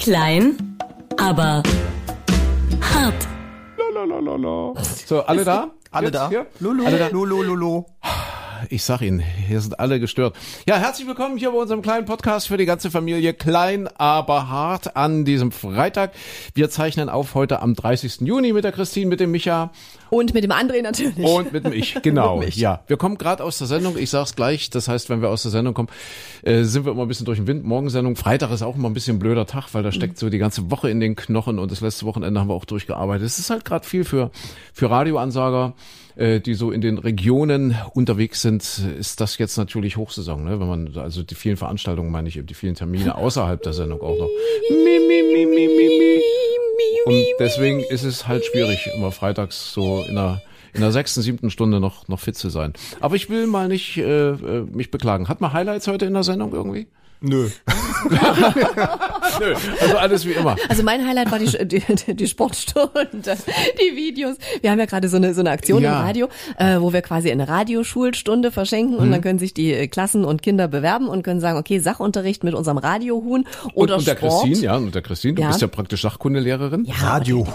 Klein, aber hart. So, alle da? Alle Jetzt da? Hier? Lulu, Alle da? Lulu, Lulu. Ich sag Ihnen, hier sind alle gestört. Ja, herzlich willkommen hier bei unserem kleinen Podcast für die ganze Familie. Klein, aber hart an diesem Freitag. Wir zeichnen auf heute am 30. Juni mit der Christine, mit dem Micha Und mit dem André natürlich. und mit dem Ich. Genau, Mit ja. Wir kommen gerade aus der Sendung. Ich sag's gleich. Das heißt, wenn wir aus der Sendung kommen, äh, sind wir immer ein bisschen durch den Wind. Morgensendung. Freitag ist auch immer ein bisschen ein blöder Tag, weil da steckt so die ganze Woche in den Knochen und das letzte Wochenende haben wir auch durchgearbeitet. Es ist halt gerade viel für, für Radioansager äh, die so in den Regionen unterwegs sind, ist das jetzt natürlich Hochsaison, ne? Wenn man also die vielen Veranstaltungen, meine ich, eben die vielen Termine außerhalb der Sendung auch noch. Mi, mi, mi, mi, mi, mi. Und deswegen ist es halt schwierig, immer freitags so in der in der sechsten, siebten Stunde noch noch fit zu sein. Aber ich will mal nicht äh, äh, mich beklagen. Hat man Highlights heute in der Sendung irgendwie? Nö. Nö, also alles wie immer. Also mein Highlight war die, die, die Sportstunde, die Videos. Wir haben ja gerade so eine, so eine Aktion Ja. im Radio, äh, wo wir quasi eine Radioschulstunde verschenken und Mhm. dann können sich die äh, Klassen und Kinder bewerben und können sagen, okay, Sachunterricht mit unserem Radiohuhn oder und, und der Sport. Christine, ja, und der Christine, du Ja. bist ja praktisch Sachkundelehrerin. Ja, Radio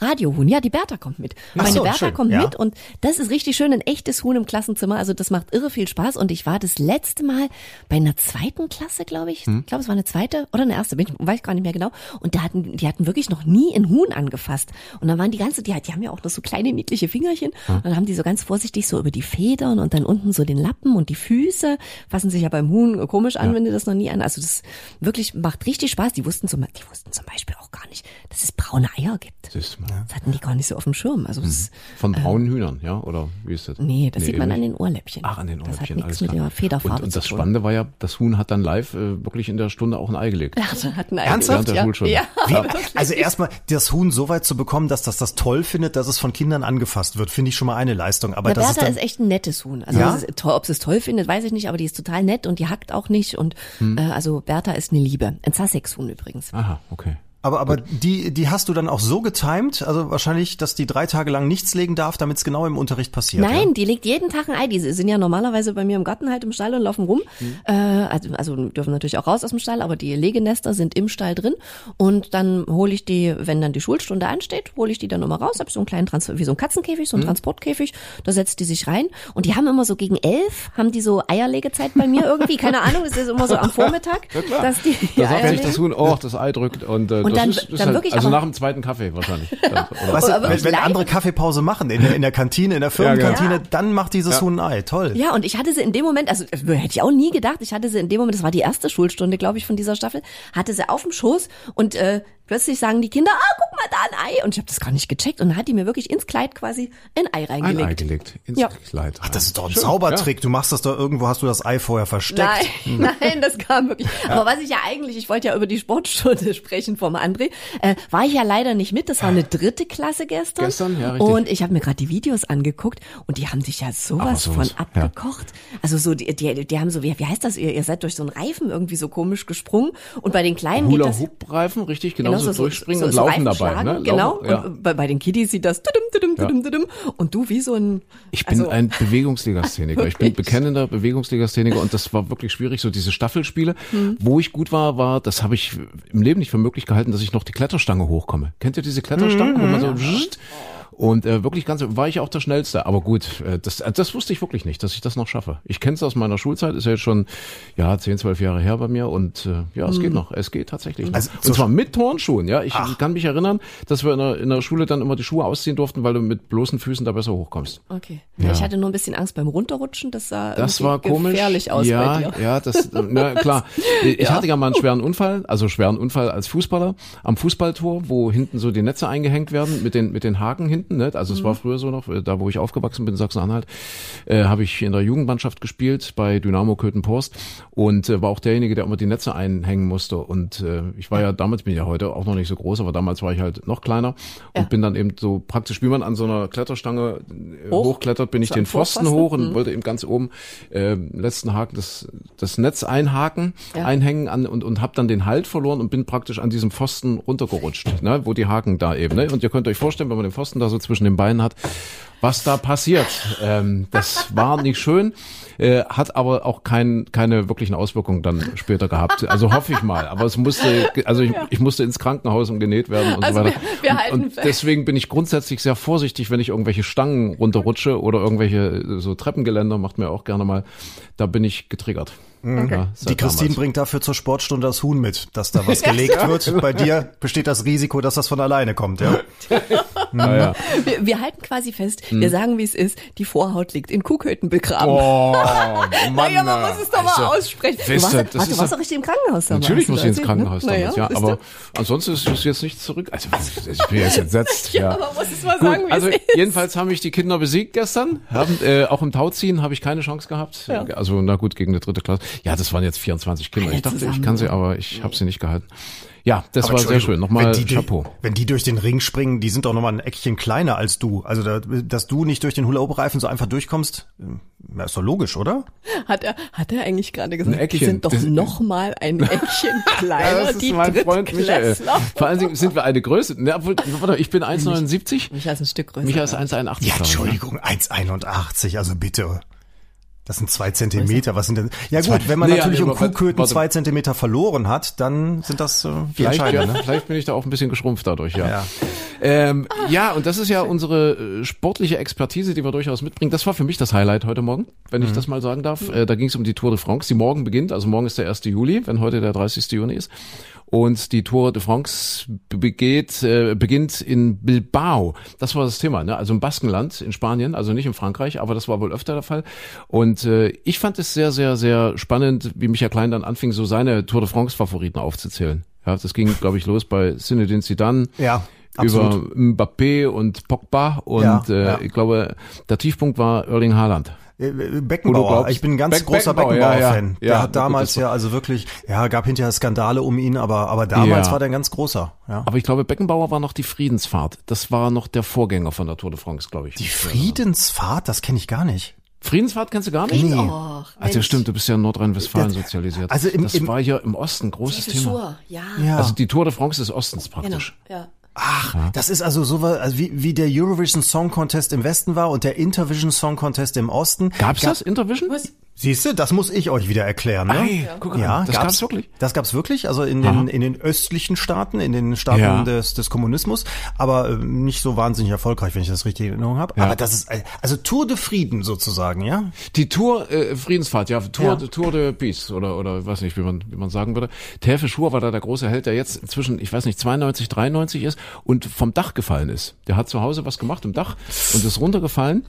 Radiohuhn, ja, die Bertha kommt mit. Ach Meine so, Bertha schön, kommt ja. mit und das ist richtig schön, ein echtes Huhn im Klassenzimmer. Also das macht irre viel Spaß und ich war das letzte Mal bei einer zweiten Klasse, glaube ich. Hm. Ich glaube, es war eine zweite oder eine erste, bin ich, weiß ich gar nicht mehr genau. Und da hatten, die hatten wirklich noch nie ein Huhn angefasst. Und dann waren die ganze, die, die haben ja auch noch so kleine niedliche Fingerchen. Und dann haben die so ganz vorsichtig so über die Federn und dann unten so den Lappen und die Füße. Fassen sich ja beim Huhn komisch an, wenn du das noch nie an. Also das wirklich macht richtig Spaß. Die wussten zum, die wussten zum Beispiel auch gar nicht, dass es braune Eier gibt. Siehst du Das hatten die gar nicht so auf dem Schirm. Also das, Von braunen Hühnern, ja? Oder wie ist das? nee, das sieht man an den Ohrläppchen. Ach, an den Das hat Ohrläppchen, nichts mit klar. der Federfarbe Und, und das zu tun. Spannende war ja, das Huhn hat dann live äh, wirklich in der Stunde auch ein Ei gelegt. Ja, das hat ein Ei Ernsthaft? ja. Schulstunde. Ja, also erstmal das Huhn so weit zu bekommen, dass das das toll findet, dass es von Kindern angefasst wird, finde ich schon mal eine Leistung. Aber Na, das Bertha ist ist, echt ein nettes Huhn. Also Ja? ist ob sie es toll findet, weiß ich nicht, aber die ist total nett und die hackt auch nicht. Und Hm. äh, also Bertha ist eine Liebe. Ein Sussex-Huhn übrigens. Aha, okay. Aber aber die die hast du dann auch so getimed, also wahrscheinlich, dass die drei Tage lang nichts legen darf, damit es genau im Unterricht passiert. Nein, Ja? die legt jeden Tag ein Ei. Die sind ja normalerweise bei mir im Garten halt im Stall und laufen rum. Mhm. Äh, also, also dürfen natürlich auch raus aus dem Stall, aber die Legenester sind im Stall drin. Und dann hole ich die, wenn dann die Schulstunde ansteht, hole ich die dann immer raus. Hab so einen kleinen Trans wie so ein Katzenkäfig, Mhm. so ein Transportkäfig. Da setzt die sich rein. Und die haben immer so gegen elf, haben die so Eierlegezeit bei mir irgendwie. Keine Ahnung, das ist immer so am Vormittag, dass die, Da sagt sich das. Huhn, oh, das Ei drückt und, äh, Und das dann- ist, ist dann halt, wirklich also nach dem zweiten Kaffee wahrscheinlich. Dann? Weißt du, wenn, wenn andere Kaffeepause machen in der, in der Kantine, in der Firmenkantine, Ja. dann macht dieses Ja. Huhn ein Ei. Toll. Ja, und ich hatte sie in dem Moment, also äh, hätte ich auch nie gedacht, ich hatte sie in dem Moment, das war die erste Schulstunde, glaube ich, von dieser Staffel, hatte sie auf dem Schoß und äh, plötzlich sagen die Kinder, ah, guck mal da ein Ei. Und ich habe das gar nicht gecheckt und dann hat die mir wirklich ins Kleid quasi ein Ei Ein reingelegt. Ei gelegt ins Ja. Kleid. Ach, das ist doch ein Schön, Zaubertrick. Du machst das doch irgendwo, hast du das Ei vorher versteckt. Nein, nein, das kam wirklich. Aber was ich ja eigentlich, ich wollte ja über die Sportstunde sprechen vom André, äh, war ich ja leider nicht mit. Das war eine dritte Klasse gestern. Gestern, ja, richtig. Und ich habe mir gerade die Videos angeguckt und die haben sich ja sowas, sowas, von abgekocht. Also so, die, die, die haben so, wie, wie heißt das? Ihr, ihr seid durch so einen Reifen irgendwie so komisch gesprungen und bei den Kleinen geht das. Hula-Hoop-Reifen, richtig, Genau, genauso so- durchspringen so- und so laufen dabei. Ne? Genau. Laufen, ja. Und bei, bei den Kiddies sieht das tudum, tudum, Ja. tudum, tudum. und du wie so ein. Ich bin also, ein Bewegungslegastheniker. Ich bin bekennender Bewegungslegastheniker und das war wirklich schwierig. So diese Staffelspiele, Hm. wo ich gut war, war, das habe ich im Leben nicht für möglich gehalten, dass ich noch die Kletterstange hochkomme. Kennt ihr diese Kletterstangen, wo man so wscht? Und äh, wirklich ganz war ich auch der schnellste. Aber gut, äh, das, äh, das wusste ich wirklich nicht, dass ich das noch schaffe. Ich kenne es aus meiner Schulzeit, ist ja jetzt schon ja 10, 12 Jahre her bei mir und äh, ja, es geht noch, es geht tatsächlich. Noch. Also, und zwar mit Turnschuhen. Ja, ich Ach. kann mich erinnern, dass wir in der, in der Schule dann immer die Schuhe ausziehen durften, weil du mit bloßen Füßen da besser hochkommst. Okay. Ja. Ich hatte nur ein bisschen Angst beim Runterrutschen. Das sah Das war komisch. gefährlich aus ja, bei dir. Ja, das, na klar. Ich hatte ja mal einen schweren Unfall, also schweren Unfall als Fußballer am Fußballtor, wo hinten so die Netze eingehängt werden mit den mit den Haken hinten. Ne? Also es war früher so noch, da wo ich aufgewachsen bin, Sachsen-Anhalt, äh, habe ich in der Jugendmannschaft gespielt bei Dynamo Köthen-Porst und äh, war auch derjenige, der immer die Netze einhängen musste. Und äh, ich war ja damals, bin ja heute auch noch nicht so groß, aber damals war ich halt noch kleiner und Ja. bin dann eben so praktisch, wie man an so einer Kletterstange äh, Hoch? hochklettert, bin ich So den Pfosten Vorpfosten? hoch und Mhm. wollte eben ganz oben äh, letzten Haken das, das Netz einhaken, Ja. einhängen an und, und habe dann den Halt verloren und bin praktisch an diesem Pfosten runtergerutscht, ne, wo die Haken da eben. Ne? Und ihr könnt euch vorstellen, wenn man den Pfosten da so zwischen den Beinen hat was da passiert. Ähm, das war nicht schön, äh, hat aber auch kein, keine wirklichen Auswirkungen dann später gehabt. Also hoffe ich mal. Aber es musste, also ich, ich musste ins Krankenhaus und genäht werden und Also so weiter. wir- wir und, und deswegen bin ich grundsätzlich sehr vorsichtig, wenn ich irgendwelche Stangen runterrutsche oder irgendwelche äh, so Treppengeländer, macht mir auch gerne mal. Da bin ich getriggert. Ja, seit Die Christine damals. bringt dafür zur Sportstunde das Huhn mit, dass da was gelegt wird. Bei dir besteht das Risiko, dass das von alleine kommt, ja. Ja, ja. Wir, wir halten quasi fest, Hm. wir sagen, wie es ist, die Vorhaut liegt in Kuhköten begraben. Oh, Mann. naja, man muss es doch mal also, aussprechen. Du warst, ja- warte, du warst ja- doch richtig im Krankenhaus damals. Natürlich muss ich ins Krankenhaus ne? damals, ja. siehst Aber du? ansonsten ist es jetzt nichts zurück. Also ich bin jetzt entsetzt. Ja, ja. aber muss es mal Gut, sagen, wie also es ist. jedenfalls haben mich die Kinder besiegt gestern. Haben, äh, auch im Tauziehen habe ich keine Chance gehabt. Ja. Also na gut, gegen eine dritte Klasse. Ja, das waren jetzt 24 Kinder. Alle Ich dachte, ich kann sie, aber ich habe sie nicht gehalten. Ja, das Aber war sehr schön. Nochmal wenn die, durch- Chapeau. Wenn die durch den Ring springen, die sind doch nochmal ein Eckchen kleiner als du. Also, da, dass du nicht durch den Hula-Hoop-Reifen so einfach durchkommst, äh, ist doch logisch, oder? Hat er, hat er eigentlich gerade gesagt, Ein Eckchen. die sind doch Das- noch mal ein Eckchen kleiner, Ja, das ist die mein Freund Michael. Vor allen Dingen sind wir eine Größe. Ne, obwohl, warte, ich bin 1,79. Micha ist ein Stück größer. Micha ist 1,81. Ja, ich. Entschuldigung, 1,81, also bitte. Das sind zwei Zentimeter, was sind denn? Ja Zwei- gut, wenn man Nee, natürlich um Kuhköten warte. zwei Zentimeter verloren hat, dann sind das äh, Vielleicht, ja. Ne? vielleicht bin ich da auch ein bisschen geschrumpft dadurch, ja. Ja. Ähm, ja, und das ist ja unsere äh, sportliche Expertise, die wir durchaus mitbringen. Das war für mich das Highlight heute Morgen, wenn ich das mal sagen darf. Äh, da ging es um die Tour de France, die morgen beginnt. Also morgen ist der 1. Juli, wenn heute der 30. Juni ist. Und die Tour de France begeht, äh, beginnt in Bilbao. Das war das Thema, ne? also im Baskenland in Spanien, also nicht in Frankreich, aber das war wohl öfter der Fall. Und äh, ich fand es sehr, sehr, sehr spannend, wie Michael Klein dann anfing, so seine Tour de France-Favoriten aufzuzählen. Ja, das ging, glaube ich, los bei Zinedine Zidane Ja, über absolut. Mbappé und Pogba und Ja, äh, ja. ich glaube, der Tiefpunkt war Erling Haaland. Äh, Beckenbauer. glaubst- Ich bin ein ganz Beck- großer Beckenbauer, ja, Beckenbauer-Fan. ja. Der Ja, hat damals ja also wirklich, ja, gab hinterher Skandale um ihn, aber aber damals Ja. war der ein ganz großer. Ja. Aber ich glaube, Beckenbauer war noch die Friedensfahrt. Das war noch der Vorgänger von der Tour de France, glaube ich. Die Friedensfahrt, das kenne ich gar nicht. Friedensfahrt kennst du gar nicht? Nee. Och, Also stimmt, du bist ja in Nordrhein-Westfalen sozialisiert. also im- das im- war hier im Osten großes Thema. Schuhe, ja. Ja. Also die Tour de France des Ostens genau. praktisch. Ja. Ach, das ist also so was- also wie, wie der Eurovision Song Contest im Westen war und der Intervision Song Contest im Osten. Gab's das, Intervision? Was? Siehst du, das muss ich euch wieder erklären. Ne? Ei, guck an, ja, das gab's wirklich? Das gab's wirklich, also in den, in den östlichen Staaten, in den Staaten Ja. des, des Kommunismus, aber äh, nicht so wahnsinnig erfolgreich, wenn ich das richtig in Erinnerung habe. Ja. Aber das ist äh, also Tour de Frieden sozusagen, ja? Die Tour äh, Friedensfahrt, ja, Tour, Ja. Tour de Peace oder oder weiß nicht, wie man wie man sagen würde. Tefe Schur war da der große Held, der jetzt inzwischen, ich weiß nicht, 92, 93 ist und vom Dach gefallen ist. Der hat zu Hause was gemacht im Dach und ist runtergefallen.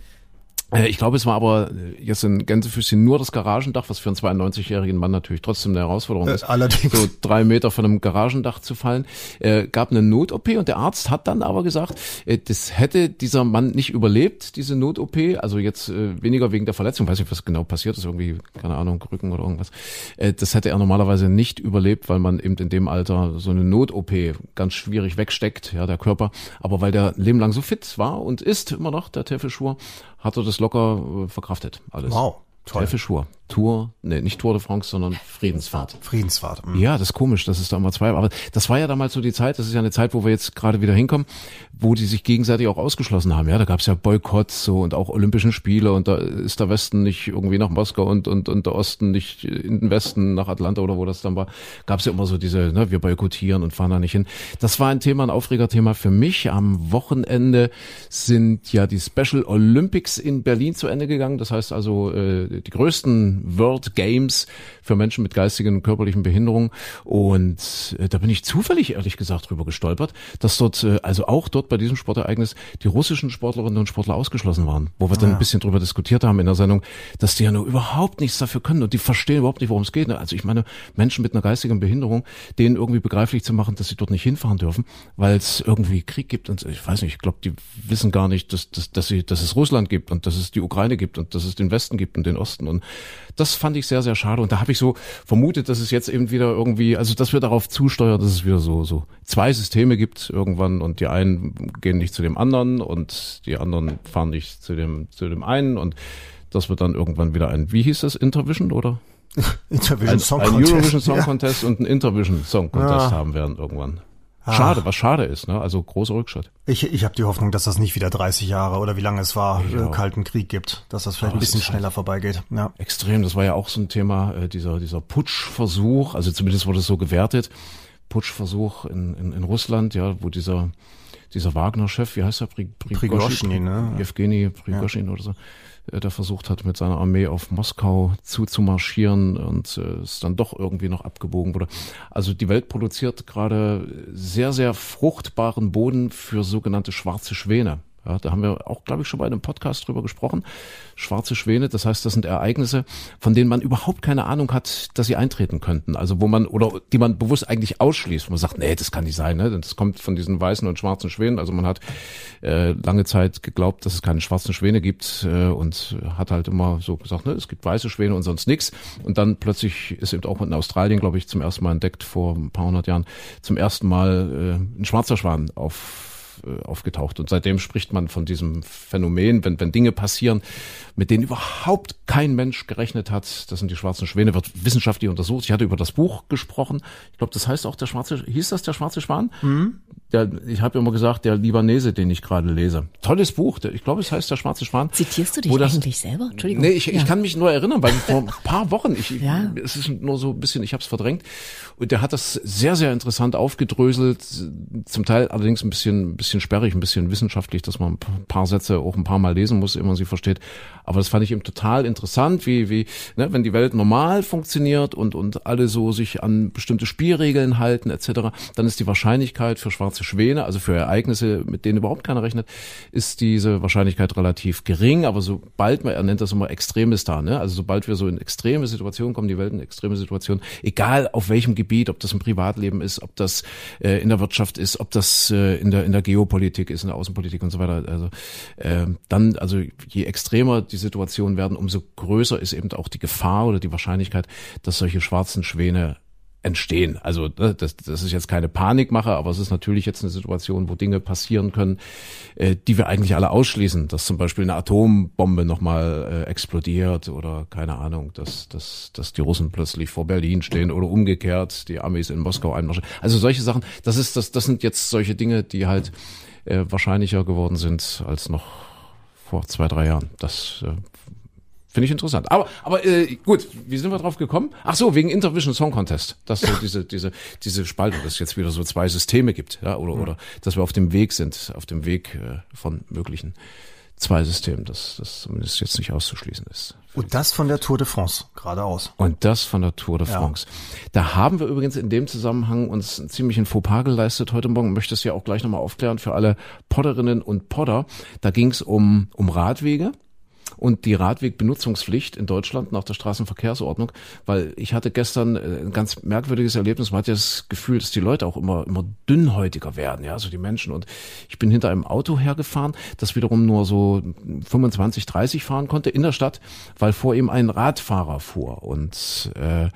Äh, Ich glaube, es war aber äh, jetzt in Gänsefüßchen nur das Garagendach, was für einen 92-jährigen Mann natürlich trotzdem eine Herausforderung Äh, ist. allerdings. So drei Meter von einem Garagendach zu fallen. Äh, gab eine Not-OP und der Arzt hat dann aber gesagt, äh, das hätte dieser Mann nicht überlebt, diese Not-OP. Also jetzt äh, weniger wegen der Verletzung, weiß nicht, was genau passiert ist, irgendwie, keine Ahnung, Rücken oder irgendwas. Äh, das hätte er normalerweise nicht überlebt, weil man eben in dem Alter so eine Not-OP ganz schwierig wegsteckt, ja, der Körper. Aber weil der Leben lang so fit war und ist immer noch, der Teufel Schur, hat er das locker äh, verkraftet, alles. Wow, toll. Teufel Schur. Tour, nee, nicht Tour de France, sondern Friedensfahrt. Friedensfahrt. mhm. Ja, das ist komisch, dass es da immer zwei war. Aber das war ja damals so die Zeit, das ist ja eine Zeit, wo wir jetzt gerade wieder hinkommen, wo die sich gegenseitig auch ausgeschlossen haben. Ja, da gab es ja Boykotts so und auch Olympischen Spiele und da ist der Westen nicht irgendwie nach Moskau und, und, und der Osten nicht in den Westen nach Atlanta oder wo das dann war. Gab es ja immer so diese, ne, wir boykottieren und fahren da nicht hin. Das war ein Thema, ein Aufregerthema für mich. Am Wochenende sind ja die Special Olympics in Berlin zu Ende gegangen. Das heißt also äh, die größten World Games für Menschen mit geistigen und körperlichen Behinderungen. Und äh, da bin ich zufällig, ehrlich gesagt, drüber gestolpert, dass dort, äh, also auch dort bei diesem Sportereignis, die russischen Sportlerinnen und Sportler ausgeschlossen waren. Wo wir dann ein bisschen drüber diskutiert haben in der Sendung, dass die ja nur überhaupt nichts dafür können und die verstehen überhaupt nicht, worum es geht. Also ich meine, Menschen mit einer geistigen Behinderung, denen irgendwie begreiflich zu machen, dass sie dort nicht hinfahren dürfen, weil es irgendwie Krieg gibt und ich weiß nicht, ich glaube, die wissen gar nicht, dass, dass, dass, sie, dass es Russland gibt und dass es die Ukraine gibt und dass es den Westen gibt und den Osten und das fand ich sehr, sehr schade und da habe ich so vermutet, dass es jetzt eben wieder irgendwie, also dass wir darauf zusteuern, dass es wieder so, so zwei Systeme gibt irgendwann und die einen gehen nicht zu dem anderen und die anderen fahren nicht zu dem, zu dem einen und dass wir dann irgendwann wieder ein, wie hieß das, Intervision oder? Intervision Ein, Song ein Contest. Eurovision Song Ja. Contest und ein Intervision Song Contest Ja. haben werden irgendwann. Schade, was schade ist, ne? Also großer Rückschritt. Ich, ich habe die Hoffnung, dass das nicht wieder 30 Jahre oder wie lange es war, Ja. äh, Kalten Krieg gibt, dass das vielleicht Aber ein bisschen halt- schneller vorbeigeht. Ja. Extrem, das war ja auch so ein Thema, äh, dieser, dieser Putschversuch, also zumindest wurde es so gewertet, Putschversuch in, in, in Russland, ja, wo dieser, dieser Wagner-Chef, wie heißt er, Pri- Prigoschin, ne? Evgeny Prigoschin oder so, der versucht hat, mit seiner Armee auf Moskau zuzumarschieren und äh, es dann doch irgendwie noch abgebogen wurde. Also die Welt produziert gerade sehr, sehr fruchtbaren Boden für sogenannte schwarze Schwäne. Ja, da haben wir auch, glaube ich, schon bei einem Podcast drüber gesprochen. Schwarze Schwäne, das heißt, das sind Ereignisse, von denen man überhaupt keine Ahnung hat, dass sie eintreten könnten. Also wo man, oder die man bewusst eigentlich ausschließt, wo man sagt, nee, das kann nicht sein, ne? Das kommt von diesen weißen und schwarzen Schwänen. Also man hat äh, lange Zeit geglaubt, dass es keine schwarzen Schwäne gibt äh, und hat halt immer so gesagt, ne, es gibt weiße Schwäne und sonst nichts. Und dann plötzlich ist eben auch in Australien, glaube ich, zum ersten Mal entdeckt, vor ein paar hundert Jahren, zum ersten Mal äh, ein schwarzer Schwan auf äh, aufgetaucht. Und seitdem spricht man von diesem Phänomen, wenn, wenn Dinge passieren, mit denen überhaupt kein Mensch gerechnet hat. Das sind die schwarzen Schwäne, wird wissenschaftlich untersucht. Ich hatte über das Buch gesprochen. Ich glaube, das heißt auch der schwarze, hieß das der schwarze Schwan? Der, ich habe immer gesagt, der Libanese, den ich gerade lese. Tolles Buch. Der, ich glaube, es heißt der schwarze Schwan. Zitierst du dich das- eigentlich selber? Entschuldigung. Nee, ich, ich Ja. kann mich nur erinnern, weil vor ein paar Wochen, ich, Ja. es ist nur so ein bisschen, ich habe es verdrängt. Und der hat das sehr, sehr interessant aufgedröselt, zum Teil allerdings ein bisschen, ein bisschen sperrig, ein bisschen wissenschaftlich, dass man ein paar Sätze auch ein paar Mal lesen muss, man sie versteht. Aber das fand ich eben total interessant, wie, wie, ne, wenn die Welt normal funktioniert und, und alle so sich an bestimmte Spielregeln halten, etc., dann ist die Wahrscheinlichkeit für schwarze Schwäne, also für Ereignisse, mit denen überhaupt keiner rechnet, ist diese Wahrscheinlichkeit relativ gering. Aber sobald man, er nennt das immer Extremes da, ne? Also sobald wir so in extreme Situationen kommen, die Welt in extreme Situationen, egal auf welchem Gebiet, ob das im Privatleben ist, ob das äh, in der Wirtschaft ist, ob das äh, in der in der Geopolitik ist, in der Außenpolitik und so weiter. Also äh, dann, also je extremer die Situationen werden, umso größer ist eben auch die Gefahr oder die Wahrscheinlichkeit, dass solche schwarzen Schwäne entstehen. Also ne, das, das ist jetzt keine Panikmache, aber es ist natürlich jetzt eine Situation, wo Dinge passieren können, äh, die wir eigentlich alle ausschließen, dass zum Beispiel eine Atombombe nochmal äh, explodiert oder keine Ahnung, dass, dass, dass die Russen plötzlich vor Berlin stehen oder umgekehrt, die Amis in Moskau einmarschieren. Also solche Sachen, das ist das, das sind jetzt solche Dinge, die halt äh, wahrscheinlicher geworden sind als noch vor zwei, drei Jahren. Das äh, Finde ich interessant. Aber, aber äh, gut, wie sind wir drauf gekommen? Ach so, wegen Intervision Song Contest, dass so diese diese diese Spaltung, dass es jetzt wieder so zwei Systeme gibt, ja, oder oder dass wir auf dem Weg sind, auf dem Weg äh, von möglichen zwei Systemen, dass das zumindest jetzt nicht auszuschließen ist. Und das von der Tour de France, geradeaus. Und das von der Tour de Ja. France. Da haben wir übrigens in dem Zusammenhang uns einen ziemlichen Fauxpas geleistet heute Morgen. Möchte es ja auch gleich nochmal aufklären für alle Podderinnen und Podder. Da ging es um, um Radwege und die Radwegbenutzungspflicht in Deutschland nach der Straßenverkehrsordnung, weil ich hatte gestern äh, ein ganz merkwürdiges Erlebnis. Man hat ja das Gefühl, dass die Leute auch immer, immer dünnhäutiger werden, ja, so die Menschen. Und ich bin hinter einem Auto hergefahren, das wiederum nur so 25, 30 fahren konnte in der Stadt, weil vor ihm ein Radfahrer fuhr und äh,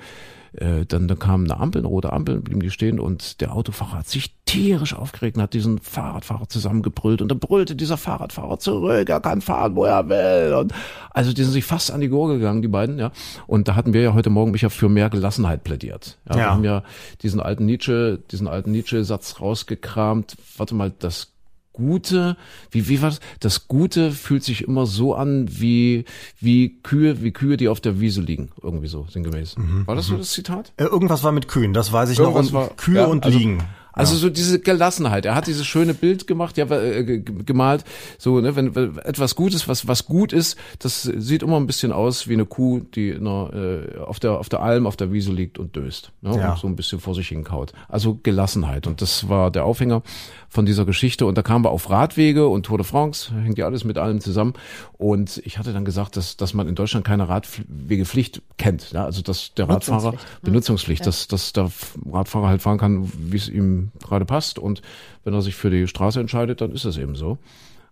äh, dann, dann kam eine Ampel, eine rote Ampel, blieben die stehen und der Autofahrer hat sich tierisch aufgeregt und hat diesen Fahrradfahrer zusammengebrüllt und dann brüllte dieser Fahrradfahrer zurück, er kann fahren, wo er will und also die sind sich fast an die Gurgel gegangen, die beiden, ja. Und da hatten wir ja heute Morgen mich ja für mehr Gelassenheit plädiert. Ja, Wir Ja. haben ja diesen alten Nietzsche, diesen alten Nietzsche-Satz rausgekramt. Warte mal, das Gute, wie, wie war das? Das Gute fühlt sich immer so an wie, wie Kühe, wie Kühe, die auf der Wiese liegen. Irgendwie so, sinngemäß. War das so das Zitat? Äh, irgendwas war mit Kühen, das weiß ich Irgendwas noch. war- Und Kühe ja, und also- Liegen. Also so diese Gelassenheit. Er hat dieses schöne Bild gemacht, ja, äh, ge- gemalt. So, ne, wenn, wenn etwas Gutes, was was gut ist, das sieht immer ein bisschen aus wie eine Kuh, die einer, äh, auf der auf der Alm, auf der Wiese liegt und döst, ne, Ja. und so ein bisschen vor sich hinkaut. Also Gelassenheit. Und das war der Aufhänger von dieser Geschichte. Und da kamen wir auf Radwege und Tour de France, hängt ja alles mit allem zusammen. Und ich hatte dann gesagt, dass dass man in Deutschland keine Radwegepflicht kennt. Ja, also dass der Radfahrer Benutzungspflicht. Benutzungspflicht, dass, dass der Radfahrer halt fahren kann, wie es ihm gerade passt. Und wenn er sich für die Straße entscheidet, dann ist es eben so.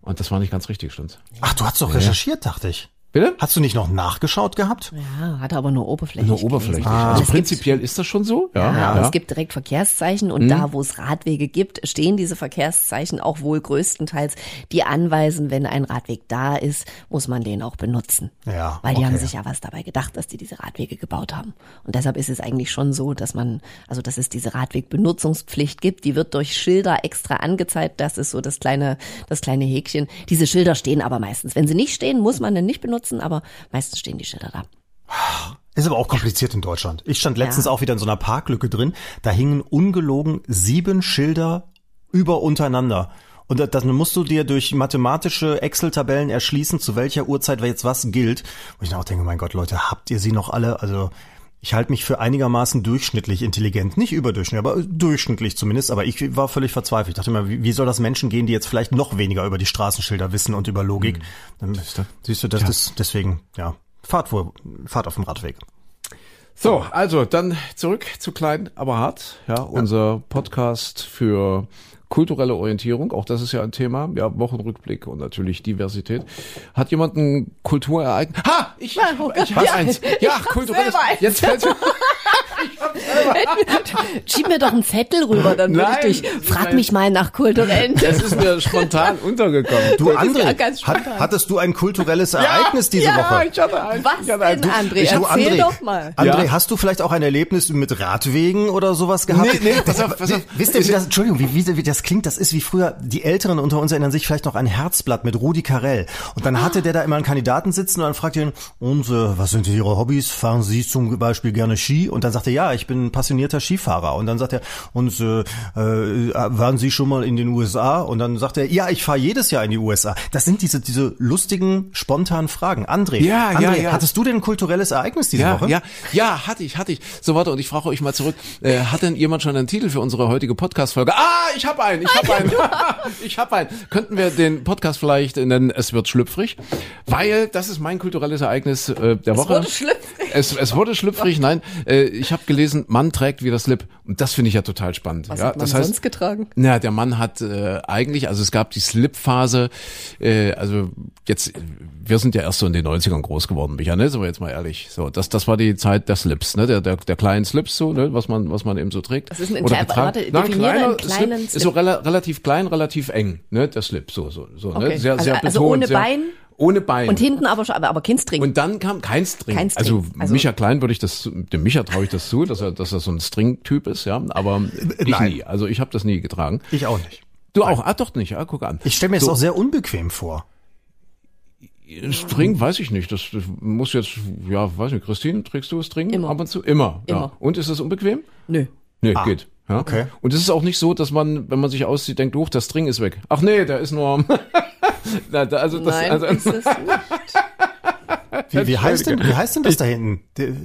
Und das war nicht ganz richtig, stimmt's? Ach, du hast doch recherchiert, dachte ich. Bitte? Hast du nicht noch nachgeschaut gehabt? Ja, hat aber nur oberflächlich. Nur oberflächlich. gelesen. Also es gibt prinzipiell ist das schon so. Ja, Ja, ja. es gibt direkt Verkehrszeichen und da, wo es Radwege gibt, stehen diese Verkehrszeichen auch wohl größtenteils, die anweisen, wenn ein Radweg da ist, muss man den auch benutzen. Ja, Weil die okay. haben sich ja was dabei gedacht, dass die diese Radwege gebaut haben. Und deshalb ist es eigentlich schon so, dass man, also dass es diese Radwegbenutzungspflicht gibt, die wird durch Schilder extra angezeigt. Das ist so das kleine, das kleine Häkchen. Diese Schilder stehen aber meistens. Wenn sie nicht stehen, muss man den nicht benutzen, aber meistens stehen die Schilder da. Ist aber auch kompliziert in Deutschland. Ich stand letztens Ja. auch wieder in so einer Parklücke drin. Da hingen ungelogen sieben Schilder über untereinander. Und da- dann musst du dir durch mathematische Excel-Tabellen erschließen, zu welcher Uhrzeit jetzt was gilt. Und ich dann auch denke, mein Gott, Leute, habt ihr sie noch alle? Also ich halte mich für einigermaßen durchschnittlich intelligent. Nicht überdurchschnittlich, aber durchschnittlich zumindest. Aber ich war völlig verzweifelt. Ich dachte mir, wie, wie soll das Menschen gehen, die jetzt vielleicht noch weniger über die Straßenschilder wissen und über Logik? Dann, siehst du, das ist deswegen, ja, Fahrt, vor, Fahrt auf dem Radweg. So, also dann zurück zu Klein, aber hart. Ja, unser Podcast für kulturelle Orientierung. Auch das ist ja ein Thema. Ja, Wochenrückblick und natürlich Diversität. Hat jemand ein Kulturereignis? Ha! Ich, ich hab eins. Ja, kulturelles. Jetzt fällt mir. Schieb mir doch einen Zettel rüber, dann würde ich dich, frag mich mal nach kulturellen. Das ist mir spontan untergekommen. Du, ja André, hat, hattest du ein kulturelles Ereignis diese ja, Woche? ich hatte eins. Was ich hatte eins. denn, André? Ich- du, Erzähl doch mal. André, Ja. hast du vielleicht auch ein Erlebnis mit Radwegen oder sowas gehabt? Nee, nee, pass auf, pass auf. Wisst ihr, wie das, Entschuldigung, wie, wie, wie das klingt? Das ist wie früher, die Älteren unter uns erinnern sich vielleicht noch an Herzblatt mit Rudi Carell. Und dann hatte der da immer einen Kandidaten sitzen und dann fragt ihn, und äh, was sind Ihre Hobbys? Fahren Sie zum Beispiel gerne Ski? Und dann sagt er, ja, ich bin passionierter Skifahrer. Und dann sagt er, und äh, äh, waren Sie schon mal in den USA? Und dann sagt er, ja, ich fahre jedes Jahr in die USA. Das sind diese, diese lustigen, spontanen Fragen. André, Ja, ja, André ja. hattest du denn ein kulturelles Ereignis diese Ja, Woche? ja, ja, hatte ich, hatte ich. So, warte, und ich frage euch mal zurück, äh, hat denn jemand schon einen Titel für unsere heutige Podcast-Folge? Ah, ich habe einen, ich habe einen, ich habe einen. Könnten wir den Podcast vielleicht nennen, es wird schlüpfrig? Weil das ist mein kulturelles Ereignis äh, der Woche. wurde schlüpfrig. Es, es wurde schlüpfrig, nein. Äh, ich habe gelesen, Mann trägt wieder Slip. Und das finde ich ja total spannend. Was ja, hat man das heißt, sonst getragen? na, der Mann hat äh, eigentlich, also es gab die Slip-Phase, äh, also jetzt, wir sind ja erst so in den 90ern groß geworden, Micha, ne? Sind wir jetzt mal ehrlich. So, das, das war die Zeit der Slips, ne? Der, der, der kleinen Slips so, ne? Was man, was man eben so trägt. Das ist ein Oder getragen. warte, Na, ein definiere kleiner einen kleinen Slip, Slip. ist so rela relativ klein, relativ eng, ne? Der Slip, so, so, so, ne? Okay. Sehr, Also- sehr also betont, ohne sehr, Bein? Ohne Bein. Und hinten aber schon, aber, aber kein String. Und dann kam kein String. Kein String. Also, Also- Micha Klein würde ich das, dem Micha traue ich das zu, dass er, dass er so ein String-Typ ist, ja. Aber ich nein. nie. Also ich habe das nie getragen. Ich auch nicht. Du auch? Ah, doch nicht. Ah, guck an. Ich stelle mir das So. auch sehr unbequem vor. String weiß ich nicht. Das, das muss jetzt, ja, weiß nicht. Christine, trägst du String Immer. ab und zu? Immer. Ja. Immer. Und ist das unbequem? Nö. Nee, geht. Ja. okay. Und es ist auch nicht so, dass man, wenn man sich aussieht, denkt, hoch, der String ist weg. Ach nee, der ist nur. Na, da, also das, Nein, also, ist es nicht. Wie, wie, heißt denn, wie heißt denn das da hinten?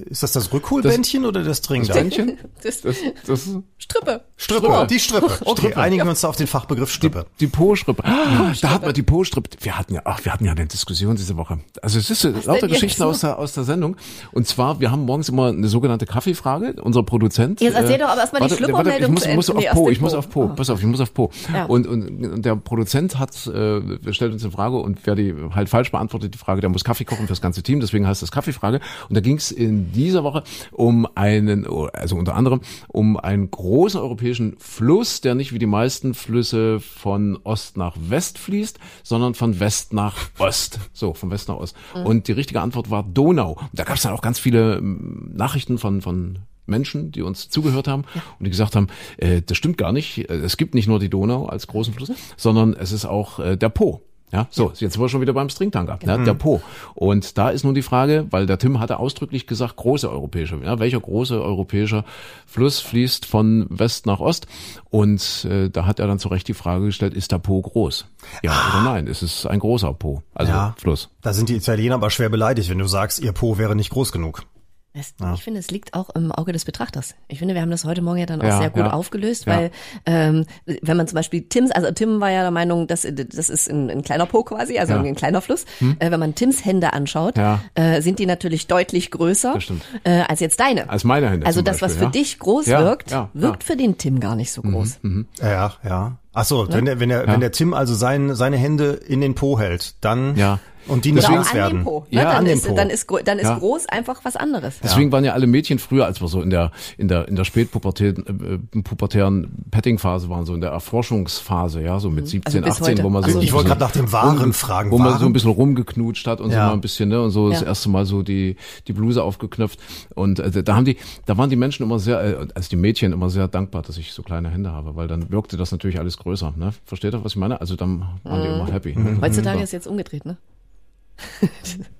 Ist das das Rückholbändchen oder das String da? Bändchen? Das, Das, das, Strippe. Strippe, die Strippe. Okay, Strippe. einigen wir uns da auf den Fachbegriff Strippe. Die Po-Strippe. Ah, da hat man die Po-Strippe. Wir hatten ja, ach, wir hatten ja eine Diskussion diese Woche. Also es ist so lauter? Geschichten aus der, aus der Sendung. Und zwar, wir haben morgens immer eine sogenannte Kaffeefrage. Unser Produzent. Jetzt erzähl doch aber erstmal die ich Schlüppermeldung muss, ich muss Ende. auf Po, ich muss auf Po. Ah. Pass auf, ich muss auf Po. Ja. Und, und, und der Produzent hat, äh, stellt uns eine Frage und wer die halt falsch beantwortet, die Frage, der muss Kaffee kochen fürs ganze Team. Deswegen heißt das Kaffeefrage. Und da ging es in dieser Woche um einen, also unter anderem um einen großen europäischen Fluss, der nicht wie die meisten Flüsse von Ost nach West fließt, sondern von West nach Ost. So, von West nach Ost. Und die richtige Antwort war Donau. Und da gab es dann auch ganz viele ähm, Nachrichten von, von Menschen, die uns zugehört haben und die gesagt haben, äh, das stimmt gar nicht. Äh, Es gibt nicht nur die Donau als großen Fluss, sondern es ist auch äh, der Po. Ja, so, jetzt sind wir schon wieder beim Stringtanker, ja, der Po. Und da ist nun die Frage, weil der Tim hatte ausdrücklich gesagt, große europäische, ja, welcher große europäische Fluss fließt von West nach Ost? Und äh, da hat er dann zu Recht die Frage gestellt, ist der Po groß? Ja oder nein? Es ist ein großer Po, also Ja. Fluss. Da sind die Italiener aber schwer beleidigt, wenn du sagst, ihr Po wäre nicht groß genug. Es, Ich finde, es liegt auch im Auge des Betrachters. Ich finde, wir haben das heute Morgen ja dann auch Ja, sehr gut ja. aufgelöst, Ja. weil ähm, wenn man zum Beispiel Tims, also Tim war ja der Meinung, dass das ist ein, ein kleiner Po quasi, also Ja. Hm? ein kleiner Fluss. Äh, wenn man Tims Hände anschaut, Ja. äh, sind die natürlich deutlich größer äh, als jetzt deine. Als meine Hände also zum das, was Beispiel, für ja. dich groß Ja, wirkt, ja, wirkt ja. für den Tim gar nicht so groß. Ja, ja. Ach so, wenn der, wenn der, wenn der Tim also sein, seine Hände in den Po hält, dann Ja. Und die Oder nicht an werden. Po. Ja, ne? dann, an dem ist, Po. dann ist dann ist Ja. groß einfach was anderes. Deswegen waren ja alle Mädchen früher, als wir so in der in der in der spätpubertären äh, pubertären Petting-Phase waren, so in der Erforschungsphase, ja, so mit 17, Also bis 18, heute. wo man so, Also Ich wollte so gerade nach dem Waren fragen. wo man so ein bisschen rumgeknutscht hat und so Ja. mal ein bisschen, ne, und so das Ja. erste Mal so die die Bluse aufgeknöpft und äh, da haben die, da waren die Menschen immer sehr, äh, also die Mädchen immer sehr dankbar, dass ich so kleine Hände habe, weil dann wirkte das natürlich alles größer, ne? Versteht ihr, was ich meine? Also dann waren die Mhm. immer happy. Heutzutage ist jetzt umgedreht, ne?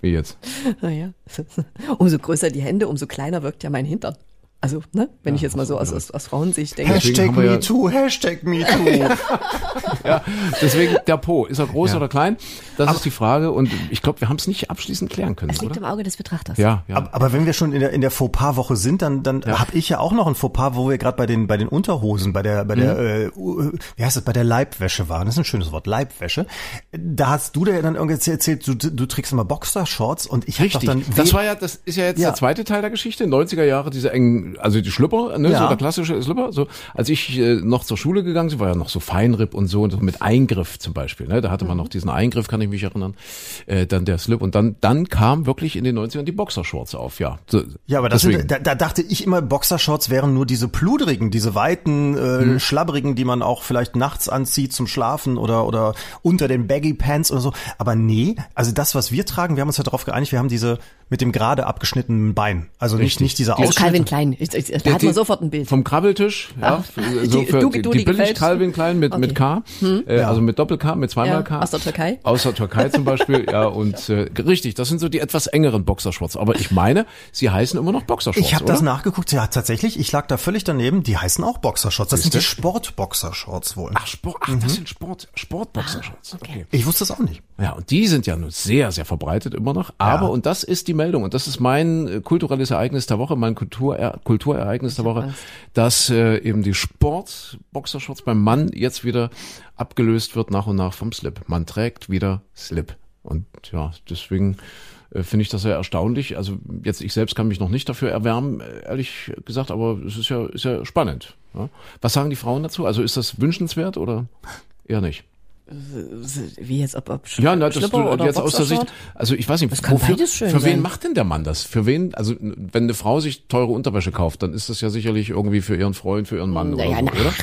Wie jetzt? Naja. Umso größer die Hände, umso kleiner wirkt ja mein Hintern. Also, ne? Wenn ich jetzt mal so aus, aus, aus Frauensicht denke. Deswegen Hashtag wir ja- MeToo, Hashtag MeToo. Ja, deswegen der Po. Ist er groß Ja. oder klein? Das ist die Frage und ich glaube, wir haben es nicht abschließend klären können, Es liegt oder? im Auge des Betrachters. Ja, ja. Aber, aber wenn wir schon in der, in der Fauxpas-Woche sind, dann, dann Ja. habe ich ja auch noch ein Fauxpas, wo wir gerade bei den, bei den Unterhosen, bei der, bei der, Mhm. äh, uh, wie heißt das, bei der Leibwäsche waren. Das ist ein schönes Wort, Leibwäsche. Da hast du dir dann irgendwie erzählt, du, du trägst immer Boxershorts und ich habe dann das war ja, das ist ja jetzt Ja. der zweite Teil der Geschichte. 90er Jahre, diese engen, also die Schlüpper, ne, Ja. so der klassische Schlüpper. So, als ich äh, noch zur Schule gegangen bin, war ja noch so Feinripp und so, und so mit Eingriff zum Beispiel. Ne, da hatte man noch diesen Eingriff, kann ich mich erinnern. Äh, dann der Slip und dann, dann kam wirklich in den 90ern die Boxershorts auf. Ja, so, Ja, aber das sind, da, da dachte ich immer, Boxershorts wären nur diese pludrigen, diese weiten, äh, Mhm. schlabbrigen, die man auch vielleicht nachts anzieht zum Schlafen oder oder unter den Baggy Pants oder so. Aber nee, also das, was wir tragen, wir haben uns ja darauf geeinigt, wir haben diese mit dem gerade abgeschnittenen Bein. Also nicht Richtig. nicht dieser Die- Also Ausschnitt. Calvin Klein. Ich, ich, da hat man sofort ein Bild. Vom Krabbeltisch, ja, so die- für du- die, du, die die billig. Calvin Klein mit, mit K, äh, also mit Doppel-K, mit zweimal Ja, K. aus der Türkei. Aus der Türkei zum Beispiel, ja, und äh, richtig, das sind so die etwas engeren Boxershorts. Aber ich meine, sie heißen immer noch Boxershorts, Ich habe das nachgeguckt, ja tatsächlich, ich lag da völlig daneben, die heißen auch Boxershorts. Das sind die Siehste? Sportboxershorts wohl. Ach, Sport, ach das sind Sport, Sportboxershorts. okay. Ich wusste das auch nicht. Ja, und die sind ja nun sehr, sehr verbreitet immer noch. Aber, Ja. und das ist die Meldung, und das ist mein äh, kulturelles Ereignis der Woche, mein Kultur, Kulturereignis der Woche, dass äh, eben die Sport-Boxershorts beim Mann jetzt wieder abgelöst wird nach und nach vom Slip. Man trägt wieder Slip. Und ja, deswegen äh, finde ich das sehr erstaunlich. Also jetzt ich selbst kann mich noch nicht dafür erwärmen, ehrlich gesagt, aber es ist ja, ist ja spannend. Ja? Was sagen die Frauen dazu? Also ist das wünschenswert oder eher nicht? Wie jetzt, ob, ob Sch Ja, na, das Schlipper du oder jetzt aus der Sicht, also ich weiß nicht, Das wofür, für wen sein. macht denn der Mann das? Für wen, also wenn eine Frau sich teure Unterwäsche kauft, dann ist das ja sicherlich irgendwie für ihren Freund, für ihren Mann Naja, oder so, na, oder?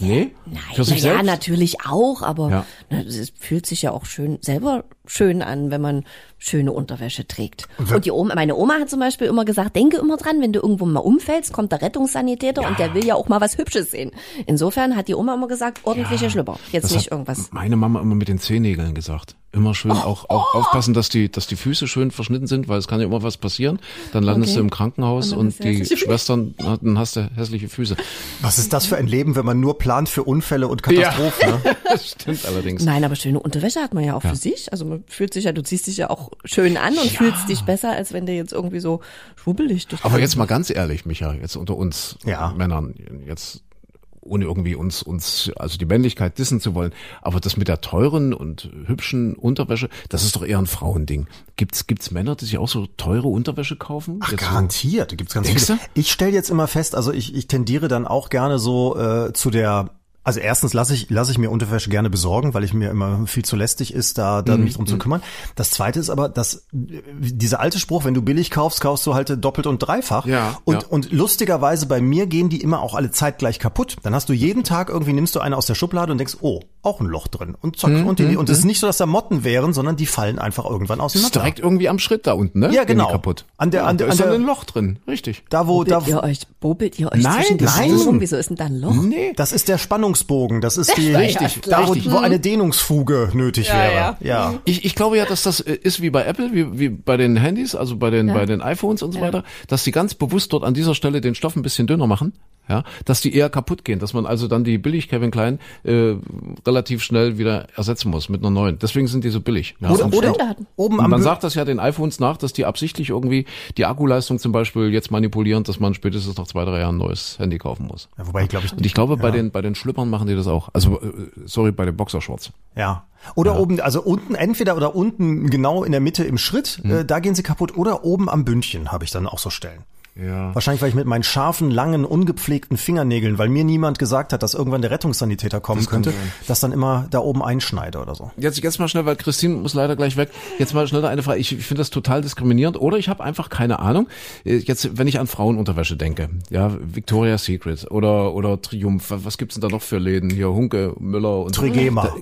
Nee? Nein, für sich na ja, selbst? natürlich auch, aber Ja. ne, es fühlt sich ja auch schön selber schön an, wenn man schöne Unterwäsche trägt. Und die Oma, meine Oma hat zum Beispiel immer gesagt, denke immer dran, wenn du irgendwo mal umfällst, kommt der Rettungssanitäter und der will ja auch mal was Hübsches sehen. Insofern hat die Oma immer gesagt, ordentliche Schlüpper, jetzt Das nicht hat irgendwas. Meine Mama immer mit den Zehennägeln gesagt. Immer schön auch, auch aufpassen, dass die, dass die Füße schön verschnitten sind, weil es kann ja immer was passieren. Dann landest Okay. du im Krankenhaus Und und, die. Schwestern, na, dann hast du hässliche Füße. Was ist das für ein Leben, wenn man nur plant für Unfälle und Katastrophen? Ne? Das stimmt allerdings. Nein, aber schöne Unterwäsche hat man ja auch für sich. Also man fühlt sich ja, du ziehst dich ja auch schön an und fühlst dich besser, als wenn du jetzt irgendwie so schwubbelig durch Aber jetzt mal ganz ehrlich, Micha, jetzt unter uns Ja. Männern, jetzt ohne irgendwie uns, uns, also die Männlichkeit dissen zu wollen. Aber das mit der teuren und hübschen Unterwäsche, das ist doch eher ein Frauending. Gibt's, gibt's Männer, die sich auch so teure Unterwäsche kaufen? Ach, Jetzt so- garantiert. Da gibt's ganz viele. Ich stelle jetzt immer fest, also ich, ich tendiere dann auch gerne so äh, zu der also erstens lasse ich, lasse ich mir Unterwäsche gerne besorgen, weil ich mir immer viel zu lästig ist, da, da Mhm. mich drum zu kümmern. Das zweite ist aber, dass äh, dieser alte Spruch, wenn du billig kaufst, kaufst du halt doppelt und dreifach. Ja, und, ja. und lustigerweise bei mir gehen die immer auch alle zeitgleich kaputt. Dann hast du jeden Tag irgendwie nimmst du eine aus der Schublade und denkst, oh, auch ein Loch drin. Und zack, Mhm, und die, und es ist nicht so, dass da Motten wären, sondern die fallen einfach irgendwann Das ist direkt irgendwie am Schritt da unten, ne? Ja, genau. Kaputt. An der- ja, an der- da ist an der- ein Loch drin. Richtig. Da wo, da, Bobelt ihr euch, bobelt ihr euch Nein, zwischen die rum? Wieso ist denn da ein Loch? Nee. Das ist der Spannungsbogen. Das ist die Richtig, da wo, wo eine Dehnungsfuge nötig Ja, wäre. ja. Ja. Ich, ich glaube ja, dass das äh, ist wie bei Apple, wie, wie bei den Handys, also bei den, bei den iPhones und so weiter, dass die ganz bewusst dort an dieser Stelle den Stoff ein bisschen dünner machen, ja, dass die eher kaputt gehen, dass man also dann die billig Kevin Klein äh, relativ schnell wieder ersetzen muss mit einer neuen. Deswegen sind die so billig. Ja, Oder, und, oder oben und am man sagt das ja den iPhones nach, dass die absichtlich irgendwie die Akkuleistung zum Beispiel jetzt manipulieren, dass man spätestens nach zwei, drei Jahren ein neues Handy kaufen muss. ja, wobei ich glaube ich Und ich glaube, bei den bei den Schlüppern machen die das auch. Also äh, sorry, bei den Boxershorts. ja. Oder oben, also unten, entweder oder unten genau in der Mitte im Schritt, Mhm. äh, da gehen sie kaputt. Oder oben am Bündchen habe ich dann auch so Stellen. Ja. Wahrscheinlich, weil ich mit meinen scharfen, langen, ungepflegten Fingernägeln, weil mir niemand gesagt hat, dass irgendwann der Rettungssanitäter kommen kann könnte, sein. das dann immer da oben einschneide oder so. Jetzt, jetzt mal schnell, weil Christine muss leider gleich weg. Jetzt mal schnell eine Frage. Ich, ich finde das total diskriminierend oder ich habe einfach keine Ahnung. Äh, Jetzt, wenn ich an Frauenunterwäsche denke, ja, Victoria's Secret oder oder Triumph, was gibt's denn da noch für Läden? Hier Hunke, Müller und Trigema.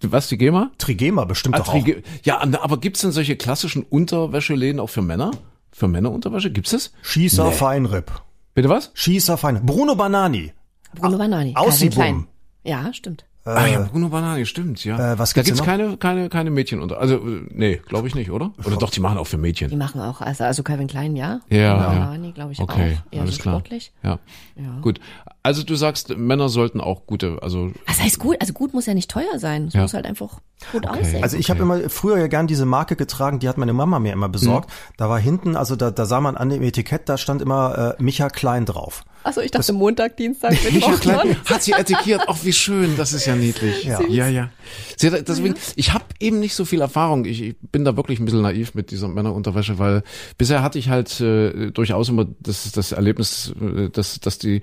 Da, was die GEMA? Trigema bestimmt Ah, doch auch. Trige- Ja, aber gibt's denn solche klassischen Unterwäscheläden auch für Männer? Für Männerunterwäsche gibt's es? Schießer Feinripp. Bitte was? Schießer Feinripp. Bruno Banani. Bruno Banani. Klein. Ja, stimmt. Ah ja, Bruno Banani, stimmt, ja. äh, was da gibt's gibt's keine keine keine Mädchen unter. Also äh, nee, glaube ich nicht, oder? Oder doch, die machen auch für Die Mädchen. machen auch, also, also Calvin Klein, ja. Ja, Bruno ja. Banani, glaube ich, Okay, auch. Eher alles so klar. sportlich. Ja. Ja. Gut. Also du sagst, Männer sollten auch gute, also Was heißt gut? Also gut muss ja nicht teuer sein. Es Ja. muss halt einfach gut aussehen. Also ich habe immer früher ja gern diese Marke getragen, die hat meine Mama mir immer besorgt. Da war hinten, also da, da sah man an dem Etikett, da stand immer äh, Micha Klein drauf. Achso, ich dachte Montag, Dienstag, Mittwoch. Klein hat sie etikiert. Ach, wie schön, das ist ja niedlich. Ja. ja. ja. Sie hat, deswegen, ich habe eben nicht so viel Erfahrung. Ich, ich bin da wirklich ein bisschen naiv mit dieser Männerunterwäsche, weil bisher hatte ich halt äh, durchaus immer das, das Erlebnis, äh, dass, dass die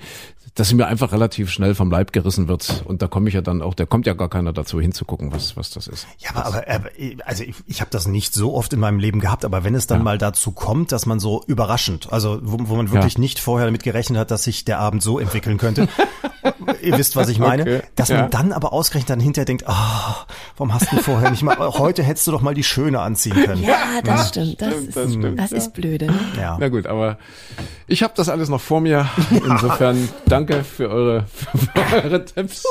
dass sie mir einfach relativ schnell vom Leib gerissen wird. Und da komme ich ja dann auch, da kommt ja gar keiner dazu hinzugucken, was, was das ist. Ja, aber, aber, aber also ich, ich habe das nicht so oft in meinem Leben gehabt, aber wenn es dann mal dazu kommt, dass man so überraschend, also wo, wo man wirklich Ja. nicht vorher damit gerechnet hat, dass sich der Abend so entwickeln könnte, ihr wisst, was ich meine, Okay, dass ja. man dann aber ausgerechnet dann hinterher denkt, ah, warum hast du vorher nicht mal, heute hättest du doch mal die Schöne anziehen können. Ja, das stimmt. Das, ist, das stimmt, das ist blöde. Ne? Ja. Na gut, aber ich habe das alles noch vor mir. Insofern danke für eure, für eure Tipps.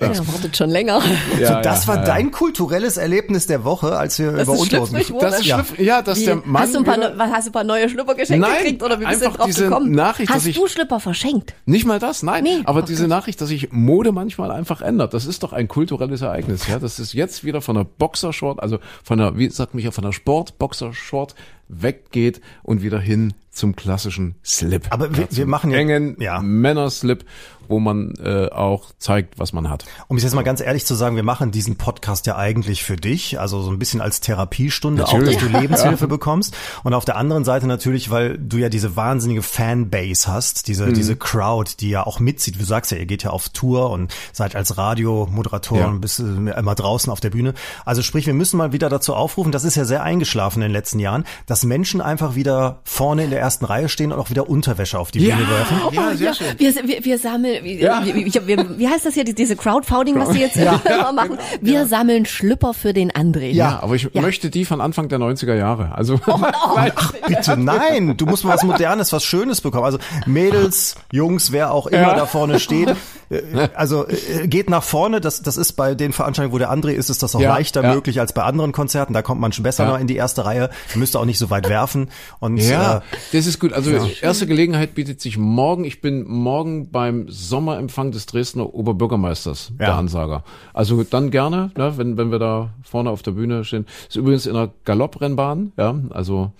Ja, wartet schon länger. Ja, so, das ja, war ja, dein kulturelles Erlebnis der Woche, als wir über Unterhosen? Das ist Ja. Ja, dass Wie, der Mann hast, du ein paar, wieder- hast du ein paar neue Schlüpper geschenkt Nein, gekriegt oder wie bist du drauf diese gekommen? Nachricht, hast du Schlüpper verschenkt? Nicht mal das, nein. Nee, aber diese. Nachricht, dass sich Mode manchmal einfach ändert, das ist doch ein kulturelles Ereignis, ja. Das ist jetzt wieder von der Boxershort, also von der, wie sagt mich ja, von der Sport-Boxershort weggeht und wieder hin zum klassischen Slip. Aber wir- zum wir machen ja- engen ja. Männerslip, wo man äh, auch zeigt, was man hat. Um es jetzt mal ganz ehrlich zu sagen, wir machen diesen Podcast ja eigentlich für dich, also so ein bisschen als Therapiestunde, Natürlich. auch dass du Lebenshilfe bekommst. Und auf der anderen Seite natürlich, weil du ja diese wahnsinnige Fanbase hast, diese, Mhm. diese Crowd, die ja auch mitzieht. Du sagst ja, ihr geht ja auf Tour und seid als Radiomoderatoren Ja. bis äh, immer draußen auf der Bühne. Also sprich, wir müssen mal wieder dazu aufrufen, das ist ja sehr eingeschlafen in den letzten Jahren, dass Menschen einfach wieder vorne in der ersten Reihe stehen und auch wieder Unterwäsche auf die Bühne werfen. ja, sehr ja, schön. Wir, wir, wir sammeln, wie, Ja. wie, wie, wie, wie heißt das hier, die- diese Crowdfunding, was sie jetzt immer machen? Wir sammeln Schlüpper für den André. Ja, aber ich Ja. möchte die von Anfang der 90er Jahre. Also Bitte nein, du musst mal was Modernes, was Schönes bekommen. Also Mädels, Jungs, wer auch immer Ja. da vorne steht, äh, also äh, geht nach vorne. Das, das ist bei den Veranstaltungen, wo der André ist, ist das auch Ja, leichter ja. möglich als bei anderen Konzerten. Da kommt man schon besser Ja. noch in die erste Reihe. Man müsste auch nicht so weit werfen. Und Ja, äh, das ist gut. Also erste Gelegenheit bietet sich morgen. Ich bin morgen beim Sommerempfang des Dresdner Oberbürgermeisters, der Ja. Ansager. Also dann gerne, ne, wenn, wenn wir da vorne auf der Bühne stehen. Ist übrigens in einer Galopprennbahn, ja, also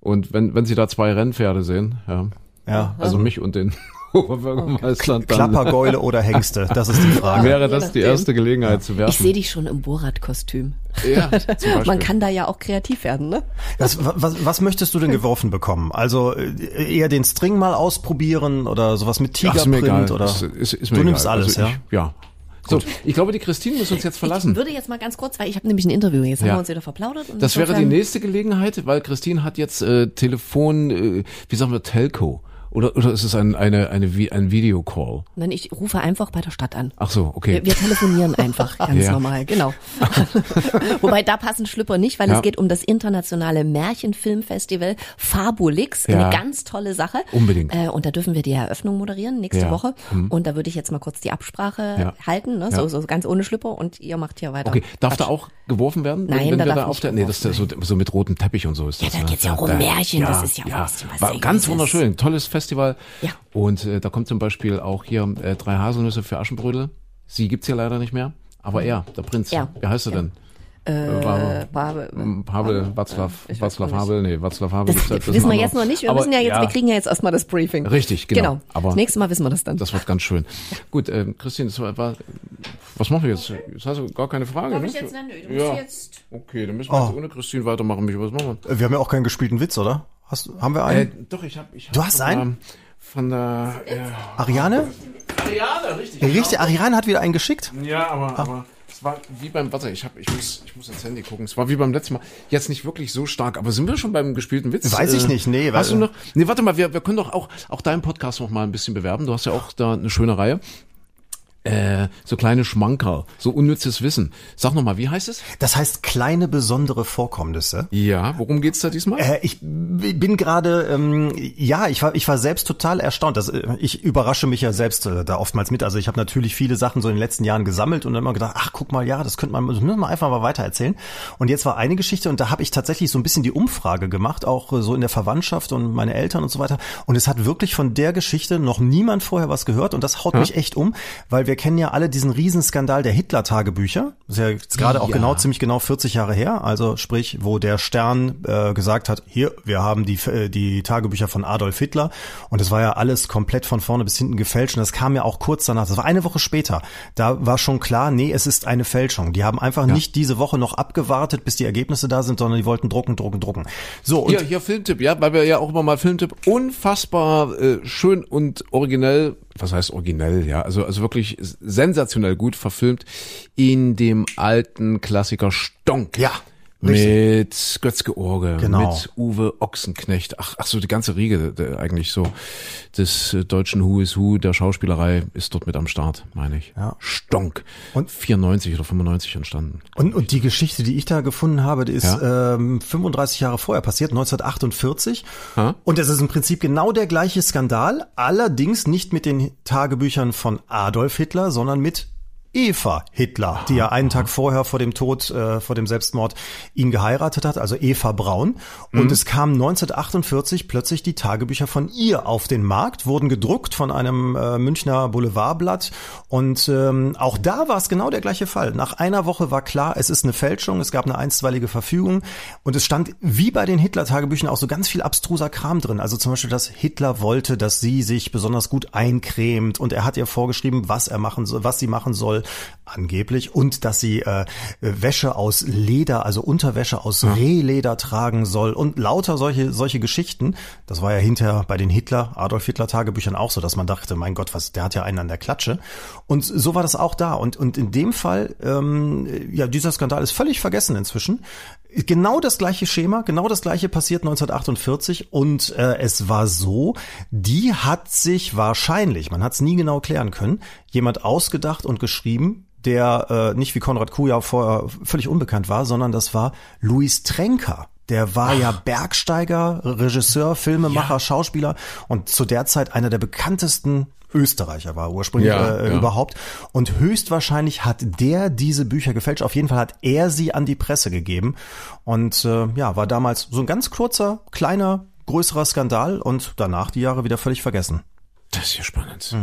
und wenn, wenn Sie da zwei Rennpferde sehen, ja, ja, also mich und den Oberbürgermeister, dann Klappergeule oder Hengste, das ist die Frage. wäre das die erste Gelegenheit zu werfen. Ich sehe dich schon im Borat-Kostüm. ja. Man kann da ja auch kreativ werden, ne? Was, was, was möchtest du denn geworfen bekommen? Also äh, eher den String mal ausprobieren oder sowas mit. Tigerprint oder? Ist, ist, ist mir Du egal. nimmst alles, also ich, ja. So, ich glaube, die Christine muss uns jetzt Ich verlassen. würde jetzt mal ganz kurz, weil ich habe nämlich ein Interview, jetzt haben Ja. wir uns wieder verplaudert. Und Das wäre die nächste Gelegenheit, weil Christine hat jetzt äh, Telefon, äh, wie sagen wir, Telco. Oder, oder ist es ein, eine, eine, ein Videocall? Nein, ich rufe einfach bei der Stadt an. Ach so, okay. Wir, wir telefonieren einfach, ganz Ja. normal, genau. Wobei da passen Schlüpper nicht, weil Ja. es geht um das internationale Märchenfilmfestival Fabulix, Ja. eine ganz tolle Sache. Unbedingt. Äh, und da dürfen wir die Eröffnung moderieren nächste Ja. Woche. Und da würde ich jetzt mal kurz die Absprache Ja. halten, ne? Ja. so, so ganz ohne Schlüpper und ihr macht hier weiter. Okay, darf Quatsch. da auch geworfen werden? Nein, wenn da wir darf da auf nicht der, nee, das ist ja so, so mit rotem Teppich und so ist das. da ne? geht's ja auch um Märchen, das ist ja bisschen was War ganz wunderschön, tolles Festival. Ja. Und äh, da kommt zum Beispiel auch hier äh, drei Haselnüsse für Aschenbrödel. Sie gibt's hier leider nicht mehr, aber er, der Prinz. Ja. Wie heißt er denn? Äh, Ich weiß Václav auch nicht. Havel, nee, Václav Havel. Das halt- das ist wissen wir jetzt noch nicht. Wir Aber müssen ja jetzt, ja, wir kriegen ja jetzt erstmal das Briefing. Richtig, genau. Genau. Aber das nächste Mal wissen wir das dann. Das wird ganz schön. Gut, ähm, Christine, das war, war, was machen wir jetzt? Jetzt hast du gar keine Frage, Darf ne? ich jetzt- nein, nö, du musst ja. jetzt- Okay, dann müssen wir Oh. jetzt ohne Christine weitermachen. Was machen wir? Wir haben ja auch keinen gespielten Witz, oder? Hast, haben wir Äh, einen? doch, ich habe. Ich hab Du hast einen? Von der. Äh, Ariane? Ariane, richtig. Richtig, Ariane hat wieder einen geschickt. Ja, aber, aber es war wie beim, warte, ich hab, ich muss, ich muss ins Handy gucken. Es war wie beim letzten Mal. Jetzt nicht wirklich so stark, aber sind wir schon beim gespielten Witz? Weiß ich nicht, nee, Hast weil- du noch? Nee, warte mal, wir, wir können doch auch, auch deinen Podcast noch mal ein bisschen bewerben. Du hast ja auch da eine schöne Reihe. Äh, so kleine Schmankerl, so unnützes Wissen. Sag noch mal, wie heißt es? Das heißt kleine besondere Vorkommnisse. Ja, worum geht's da diesmal? Äh, ich bin gerade, ähm, ja, ich war, ich war selbst total erstaunt. Das, äh, ich überrasche mich ja selbst äh, da oftmals mit. Also ich habe natürlich viele Sachen so in den letzten Jahren gesammelt und dann immer gedacht, ach guck mal, ja, das könnte man, das müssen wir einfach mal weiter erzählen. Und jetzt war eine Geschichte und da habe ich tatsächlich so ein bisschen die Umfrage gemacht, auch äh, so in der Verwandtschaft und meine Eltern und so weiter. Und es hat wirklich von der Geschichte noch niemand vorher was gehört und das haut mich echt um, weil wir kennen ja alle diesen Riesenskandal der Hitler-Tagebücher. Das ist ja jetzt gerade auch Ja. genau ziemlich genau 40 Jahre her. Also sprich, wo der Stern äh, gesagt hat, hier, wir haben die, äh, die Tagebücher von Adolf Hitler. Und das war ja alles komplett von vorne bis hinten gefälscht. Und das kam ja auch kurz danach. Das war eine Woche später. Da war schon klar, nee, es ist eine Fälschung. Die haben einfach nicht diese Woche noch abgewartet, bis die Ergebnisse da sind, sondern die wollten drucken, drucken, drucken. So, und Hier, hier Filmtipp, ja, weil wir ja auch immer mal Filmtipp unfassbar äh, schön und originell, was heißt originell, ja, also also wirklich sensationell gut verfilmt in dem alten Klassiker Stonk. Ja, Mit Götzke Orge, Genau. mit Uwe Ochsenknecht, ach, ach so, die ganze Riege der, eigentlich so des äh, deutschen Who is Who der Schauspielerei ist dort mit am Start, meine ich. Ja. Stonk. Und- 94 oder 95 entstanden. Und, und die Geschichte, die ich da gefunden habe, die ist Ja. ähm, 35 Jahre vorher passiert, 1948. Ha? Und es ist im Prinzip genau der gleiche Skandal, allerdings nicht mit den Tagebüchern von Adolf Hitler, sondern mit Eva Hitler, die ja einen Tag vorher vor dem Tod, äh, vor dem Selbstmord ihn geheiratet hat, also Eva Braun. Und es kamen 1948 plötzlich die Tagebücher von ihr auf den Markt, wurden gedruckt von einem äh, Münchner Boulevardblatt. Und ähm, auch da war es genau der gleiche Fall. Nach einer Woche war klar, es ist eine Fälschung, es gab eine einstweilige Verfügung und es stand wie bei den Hitler-Tagebüchern auch so ganz viel abstruser Kram drin. Also zum Beispiel, dass Hitler wollte, dass sie sich besonders gut eincremt und er hat ihr vorgeschrieben, was er machen soll, was sie machen soll, angeblich, und dass sie äh, Wäsche aus Leder, also Unterwäsche aus Rehleder tragen soll und lauter solche solche Geschichten. Das war ja hinterher bei den Hitler, Adolf Hitler Tagebüchern auch so, dass man dachte, mein Gott, was, der hat ja einen an der Klatsche. Und so war das auch da. Und und in dem Fall, ähm, ja, dieser Skandal ist völlig vergessen inzwischen. Genau das gleiche Schema, genau das gleiche passiert 1948 und äh, es war so, die hat sich wahrscheinlich, man hat es nie genau klären können, jemand ausgedacht und geschrieben, der äh, nicht wie Konrad Kuja vorher völlig unbekannt war, sondern das war Luis Trenker. Der war ja Bergsteiger, Regisseur, Filmemacher, Schauspieler und zu der Zeit einer der bekanntesten Österreicher war ursprünglich Ja, äh, ja. überhaupt. Und höchstwahrscheinlich hat der diese Bücher gefälscht. Auf jeden Fall hat er sie an die Presse gegeben. Und äh, ja, war damals so ein ganz kurzer, kleiner, größerer Skandal und danach die Jahre wieder völlig vergessen. Das ist ja spannend.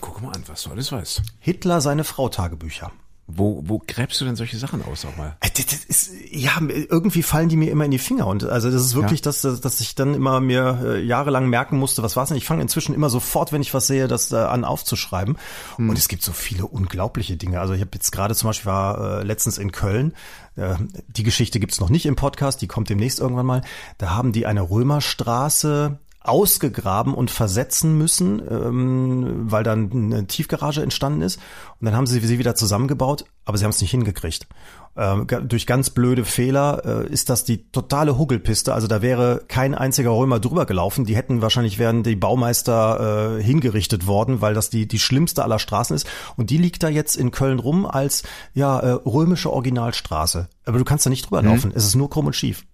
Guck mal an, was du alles weißt. Hitler seine Frau Tagebücher. Wo, wo gräbst du denn solche Sachen aus auch mal? Äh, ist, ja, irgendwie fallen die mir immer in die Finger und also das ist wirklich Ja. das, dass, dass ich dann immer mir äh, jahrelang merken musste, was war's denn? Ich fange inzwischen immer sofort, wenn ich was sehe, das äh, an aufzuschreiben. Und es gibt so viele unglaubliche Dinge. Also ich habe jetzt gerade zum Beispiel war äh, letztens in Köln. Äh, die Geschichte gibt's noch nicht im Podcast, die kommt demnächst irgendwann mal. Da haben die eine Römerstraße ausgegraben und versetzen müssen, ähm, weil dann eine Tiefgarage entstanden ist. Und dann haben sie sie wieder zusammengebaut, aber sie haben es nicht hingekriegt. Ähm, durch ganz blöde Fehler äh, ist das die totale Huggelpiste. Also da wäre kein einziger Römer drüber gelaufen. Die hätten wahrscheinlich wären die Baumeister äh, hingerichtet worden, weil das die die schlimmste aller Straßen ist. Und die liegt da jetzt in Köln rum als ja äh, römische Originalstraße. Aber du kannst da nicht drüber laufen. Es ist nur krumm und schief.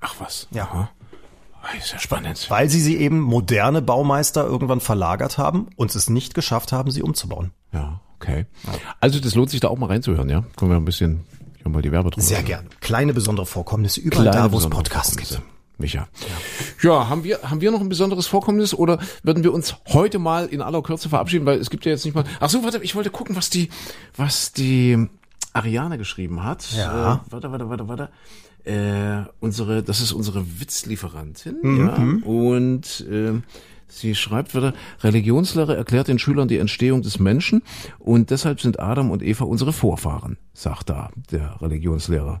Ach was. Ja. Aha. Ist ja spannend. Weil sie sie eben moderne Baumeister irgendwann verlagert haben und es nicht geschafft haben, sie umzubauen. Ja, okay. Also das lohnt sich da auch mal reinzuhören, ja? Können wir ein bisschen hier mal die Werbedrucke. Sehr gern. Kleine besondere Vorkommnisse überall Kleine da, wo es Podcasts gibt. Micha. Ja, haben wir, haben wir noch ein besonderes Vorkommnis oder würden wir uns heute mal in aller Kürze verabschieden, weil es gibt ja jetzt nicht mal. Ach so, warte, ich wollte gucken, was die, was die Ariane geschrieben hat. Ja. Äh, warte, warte, warte, warte. Äh, unsere, das ist unsere Witzlieferantin, Mhm. ja. Und äh, sie schreibt wieder, Religionslehre erklärt den Schülern die Entstehung des Menschen und deshalb sind Adam und Eva unsere Vorfahren, sagt da der Religionslehrer.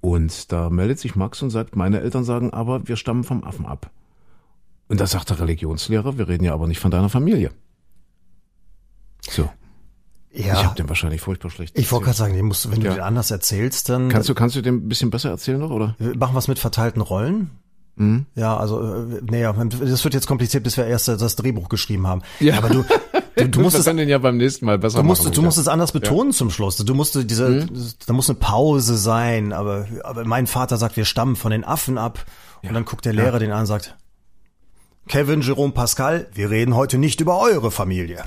Und da meldet sich Max und sagt, meine Eltern sagen aber, wir stammen vom Affen ab. Und da sagt der Religionslehrer, wir reden ja aber nicht von deiner Familie. So. Ja. Ich habe den wahrscheinlich furchtbar schlecht. Ich wollte gerade sagen, den musst, du- wenn Ja. du den anders erzählst, dann Kannst du, kannst du dem ein bisschen besser erzählen noch, oder? Wir machen was mit verteilten Rollen. Mhm. Ja, also äh, naja, das wird jetzt kompliziert, bis wir erst das Drehbuch geschrieben haben. Ja. Aber du, du, du musst wir es, können den ja beim nächsten Mal besser du musst, machen. du musst es anders betonen zum Schluss. Du musst diese, Mhm. da muss eine Pause sein. Aber, aber mein Vater sagt, wir stammen von den Affen ab. Und dann guckt der Lehrer den an und sagt, Kevin, Jerome, Pascal, wir reden heute nicht über eure Familie.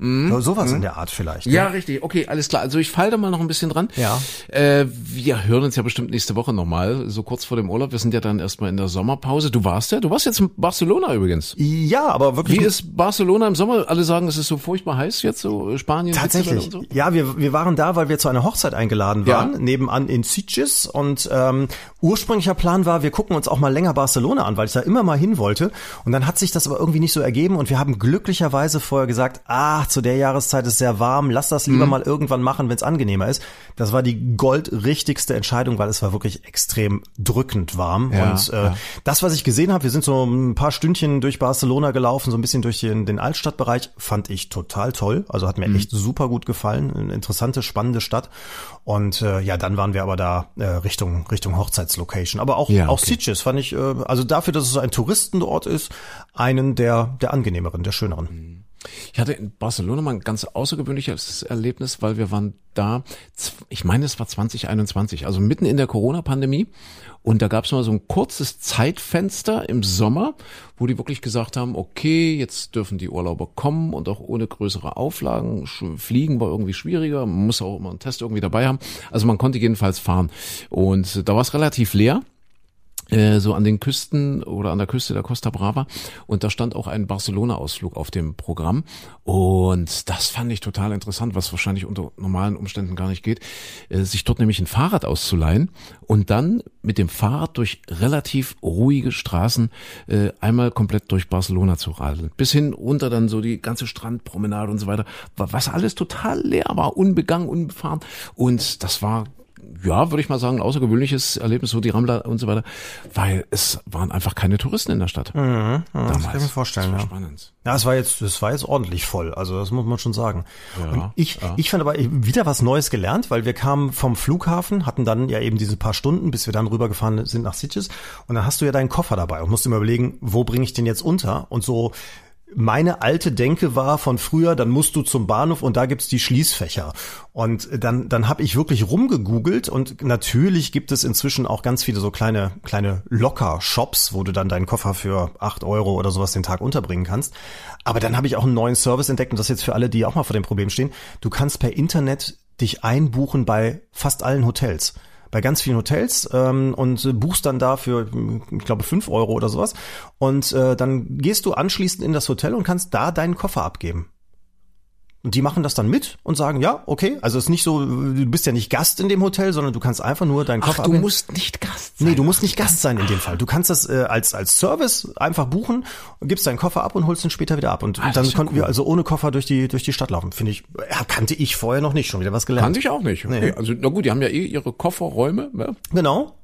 So, sowas in der Art vielleicht. ne? Mhm. Ja, richtig. Okay, alles klar. Also ich falle da mal noch ein bisschen dran. Ja. Äh, wir hören uns ja bestimmt nächste Woche nochmal, so kurz vor dem Urlaub. Wir sind ja dann erstmal in der Sommerpause. Du warst ja, du warst jetzt in Barcelona übrigens. Ja, aber wirklich. Wie ist Barcelona im Sommer? Alle sagen, es ist so furchtbar heiß jetzt, so äh, Spanien. Tatsächlich. So. Ja, wir, wir waren da, weil wir zu einer Hochzeit eingeladen Ja. waren, nebenan in Sitges. Und ähm, ursprünglicher Plan war, wir gucken uns auch mal länger Barcelona an, weil ich da immer mal hin wollte. Und dann hat sich das aber irgendwie nicht so ergeben. Und wir haben glücklicherweise vorher gesagt, ah, zu der Jahreszeit ist sehr warm, lass das lieber mal irgendwann machen, wenn es angenehmer ist. Das war die goldrichtigste Entscheidung, weil es war wirklich extrem drückend warm. Ja, und äh, ja. das, was ich gesehen habe, wir sind so ein paar Stündchen durch Barcelona gelaufen, so ein bisschen durch den, den Altstadtbereich, fand ich total toll. Also hat mir Mhm. echt super gut gefallen. Eine interessante, spannende Stadt. Und äh, ja, dann waren wir aber da äh, Richtung Richtung Hochzeitslocation. Aber auch Ja, auch okay. Sitges fand ich, äh, also dafür, dass es so ein Touristenort ist, einen der der angenehmeren, der schöneren. Mhm. Ich hatte in Barcelona mal ein ganz außergewöhnliches Erlebnis, weil wir waren da, ich meine, es war 2021, also mitten in der Corona-Pandemie. Und da gab es mal so ein kurzes Zeitfenster im Sommer, wo die wirklich gesagt haben, okay, jetzt dürfen die Urlauber kommen und auch ohne größere Auflagen. Fliegen war irgendwie schwieriger, man muss auch immer einen Test irgendwie dabei haben. Also man konnte jedenfalls fahren. Und da war es relativ leer so an den Küsten oder an der Küste der Costa Brava. Und da stand auch ein Barcelona-Ausflug auf dem Programm. Und das fand ich total interessant, was wahrscheinlich unter normalen Umständen gar nicht geht, äh, sich dort nämlich ein Fahrrad auszuleihen und dann mit dem Fahrrad durch relativ ruhige Straßen äh, einmal komplett durch Barcelona zu radeln, bis hin runter dann so die ganze Strandpromenade und so weiter, wa- was alles total leer war, unbegangen, unbefahren. Und das war ja, würde ich mal sagen, ein außergewöhnliches Erlebnis, so die Rambla und so weiter, weil es waren einfach keine Touristen in der Stadt. Mhm, Damals. das kann ich mir vorstellen, Das war ja. spannend. Ja, es war jetzt, es war jetzt ordentlich voll. Also das muss man schon sagen. Ja, und ich, ja. ich fand aber wieder was Neues gelernt, weil wir kamen vom Flughafen, hatten dann ja eben diese paar Stunden, bis wir dann rübergefahren sind nach Sitges. Und dann hast du ja deinen Koffer dabei und musst immer überlegen, wo bringe ich den jetzt unter? Und so meine alte Denke war von früher, dann musst du zum Bahnhof und da gibt's die Schließfächer. Und dann, dann habe ich wirklich rumgegoogelt und natürlich gibt es inzwischen auch ganz viele so kleine, kleine Locker-Shops, wo du dann deinen Koffer für acht Euro oder sowas den Tag unterbringen kannst. Aber dann habe ich auch einen neuen Service entdeckt und das jetzt für alle, die auch mal vor dem Problem stehen. Du kannst per Internet dich einbuchen bei fast allen Hotels bei ganz vielen Hotels ähm, und äh, buchst dann da für, ich glaube, fünf Euro oder sowas. Und äh, dann gehst du anschließend in das Hotel und kannst da deinen Koffer abgeben. Und die machen das dann mit und sagen, ja, okay. Also es ist nicht so, du bist ja nicht Gast in dem Hotel, sondern du kannst einfach nur deinen Ach, Koffer du abgeben. musst nicht Gast sein. Nee, du musst nicht Gast sein in dem Fall. Du kannst das äh, als als Service einfach buchen, gibst deinen Koffer ab und holst ihn später wieder ab. Und Ah, das dann ja konnten cool. wir also ohne Koffer durch die durch die Stadt laufen. Finde ich, ja, kannte ich vorher noch nicht. Schon wieder was gelernt. Kannte ich auch nicht. Nee. Also, na gut, die haben ja eh ihre Kofferräume. Ne? Genau.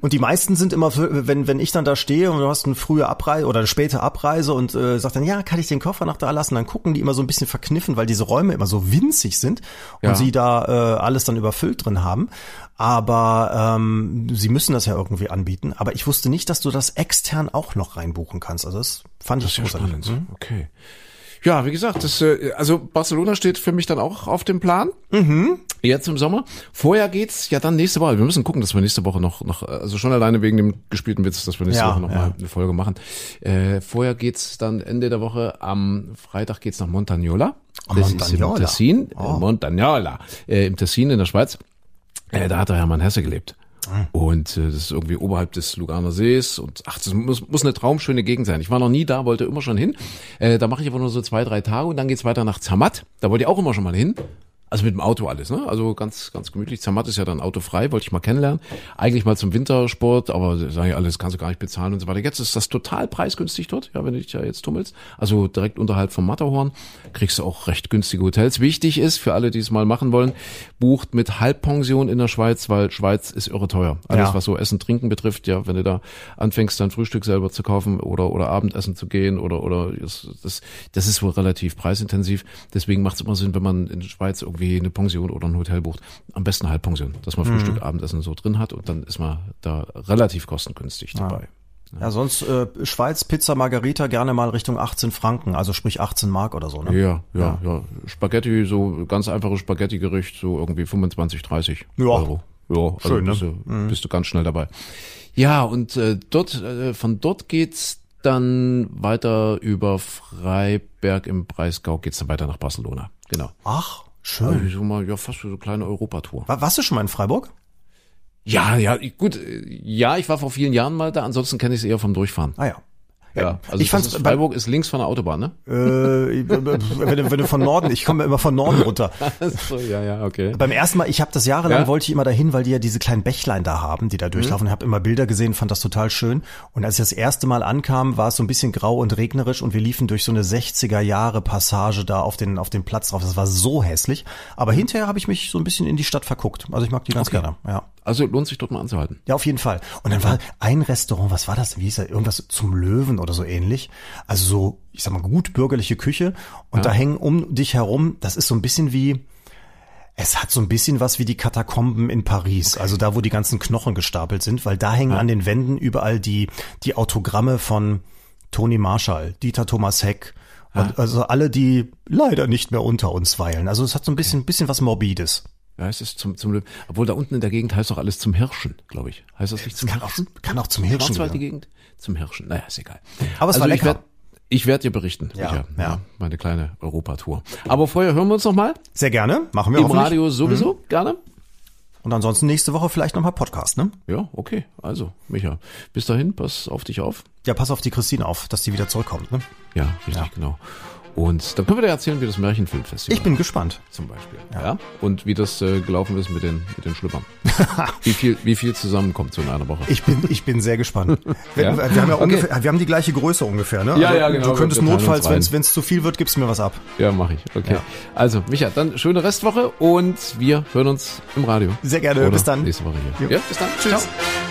Und die meisten sind immer, für- wenn, wenn ich dann da stehe und du hast eine frühe Abreise oder eine späte Abreise und äh, sag dann, ja, kann ich den Koffer nach da lassen, dann gucken die immer so ein bisschen verkniffen, weil diese Räume immer so winzig sind und Ja. sie da äh, alles dann überfüllt drin haben. Aber ähm, sie müssen das ja irgendwie anbieten. Aber ich wusste nicht, dass du das extern auch noch reinbuchen kannst. Also das fand ich Das ja großartig. spannend. Okay. Ja, wie gesagt, das, äh, also Barcelona steht für mich dann auch auf dem Plan. Mhm. Jetzt im Sommer. Vorher geht's ja dann nächste Woche. Wir müssen gucken, dass wir nächste Woche noch, noch also schon alleine wegen dem gespielten Witz, dass wir nächste Ja, Woche noch ja. mal eine Folge machen. Äh, vorher geht's dann Ende der Woche, am Freitag geht's nach Montagnola. Das ist Montagnola. im Tessin, Oh. äh, Montagnola, äh, im Tessin in der Schweiz. Äh, da hat der Hermann Hesse gelebt. Ah. Und äh, das ist irgendwie oberhalb des Luganer Sees und ach, das muss, muss eine traumschöne Gegend sein. Ich war noch nie da, wollte immer schon hin. Äh, da mache ich aber nur so zwei, drei Tage und dann geht's weiter nach Zermatt. Da wollte ich auch immer schon mal hin. Also mit dem Auto alles, ne? Also ganz, ganz gemütlich. Zermatt ist ja dann autofrei, wollte ich mal kennenlernen. Eigentlich mal zum Wintersport, aber sagen ja alles, kannst du gar nicht bezahlen und so weiter. Jetzt ist das total preisgünstig dort, ja, wenn du dich ja jetzt tummelst. Also direkt unterhalb vom Matterhorn kriegst du auch recht günstige Hotels. Wichtig ist, für alle, die es mal machen wollen, bucht mit Halbpension in der Schweiz, weil Schweiz ist irre teuer. Alles, Ja. was so Essen, Trinken betrifft, ja, wenn du da anfängst, dein Frühstück selber zu kaufen oder, oder Abendessen zu gehen oder, oder, das, das, das ist wohl relativ preisintensiv. Deswegen macht es immer Sinn, wenn man in der Schweiz irgendwie eine Pension oder ein Hotel bucht. Am besten Halbpension, dass man Frühstück, Abendessen so drin hat und dann ist man da relativ kostengünstig dabei. Ja, sonst äh, Schweiz, Pizza, Margarita gerne mal Richtung 18 Franken, also sprich 18 Mark oder so. Ne? Ja, ja, ja. Spaghetti, so ganz einfaches Spaghetti-Gericht, so irgendwie 25, 30 Ja. Euro. Ja, also Schön, ne? bist, du, bist du ganz schnell dabei. Ja, und äh, dort, äh, von dort geht's dann weiter über Freiberg im Breisgau geht's dann weiter nach Barcelona. Genau. Ach, Also schön. so mal, ja, fast so eine kleine Europatour. War, warst du schon mal in Freiburg? Ja, ja, gut, äh, ja, ich war vor vielen Jahren mal da, ansonsten kenne ich es eher vom Durchfahren. Ah ja. Ja, also ich fand's ist, bei- Freiburg ist links von der Autobahn, ne? Äh, wenn, du, wenn du von Norden, ich komme immer von Norden runter. so, ja, ja, okay. Beim ersten Mal, ich habe das jahrelang, Ja? wollte ich immer dahin, weil die ja diese kleinen Bächlein da haben, die da durchlaufen. Ich habe immer Bilder gesehen, fand das total schön. Und als ich das erste Mal ankam, war es so ein bisschen grau und regnerisch und wir liefen durch so eine 60er Jahre Passage da auf den auf den Platz drauf. Das war so hässlich. Aber hinterher habe ich mich so ein bisschen in die Stadt verguckt. Also ich mag die ganz Okay. gerne. Ja. Also lohnt sich dort mal anzuhalten. Ja, auf jeden Fall. Und dann war ein Restaurant, was war das? Wie hieß das? Irgendwas zum Löwen oder so ähnlich. Also so, ich sag mal, gut bürgerliche Küche. Und da hängen um dich herum, das ist so ein bisschen wie, es hat so ein bisschen was wie die Katakomben in Paris. Also da, wo die ganzen Knochen gestapelt sind, weil da hängen an den Wänden überall die, die Autogramme von Toni Marshall, Dieter Thomas Heck. Und also alle, die leider nicht mehr unter uns weilen. Also es hat so ein bisschen, bisschen was Morbides. Ja, es ist zum, zum Löwen. Obwohl da unten in der Gegend heißt doch alles zum Hirschen, glaube ich. Heißt das nicht zum Kann auch, Hirschen? kann auch zum Hirschen Schwarzwald die. Gegend? Zum Hirschen. Naja, ist egal. Aber es also war ich lecker. werd, ich werde dir berichten. Ja, sicher. ja. Meine kleine Europatour. Aber vorher hören wir uns noch mal. Sehr gerne. Machen wir Im hoffentlich. Radio sowieso. Gerne. Und ansonsten nächste Woche vielleicht nochmal Podcast, ne? Ja, okay. Also, Micha, bis dahin, pass auf dich auf. Ja, pass auf die Christine auf, dass die wieder zurückkommt, ne? Ja, richtig, genau. Und dann können wir dir erzählen, wie das Märchenfilmfestival Ich bin gespannt. zum Beispiel. Ja. Und wie das äh, gelaufen ist mit den, mit den Schlüppern. wie viel, wie viel zusammenkommt so in einer Woche. Ich bin, ich bin sehr gespannt. Wenn, Ja? Wir haben ja Okay. ungefähr, wir haben die gleiche Größe ungefähr, ne? Ja, ja, genau. Du könntest notfalls, wenn es zu viel wird, gibst du mir was ab. Ja, mache ich. Okay. Also, Micha, dann schöne Restwoche und wir hören uns im Radio. Sehr gerne. Oder Bis dann. Nächste Woche hier. Ja, bis dann. Tschüss. Ciao.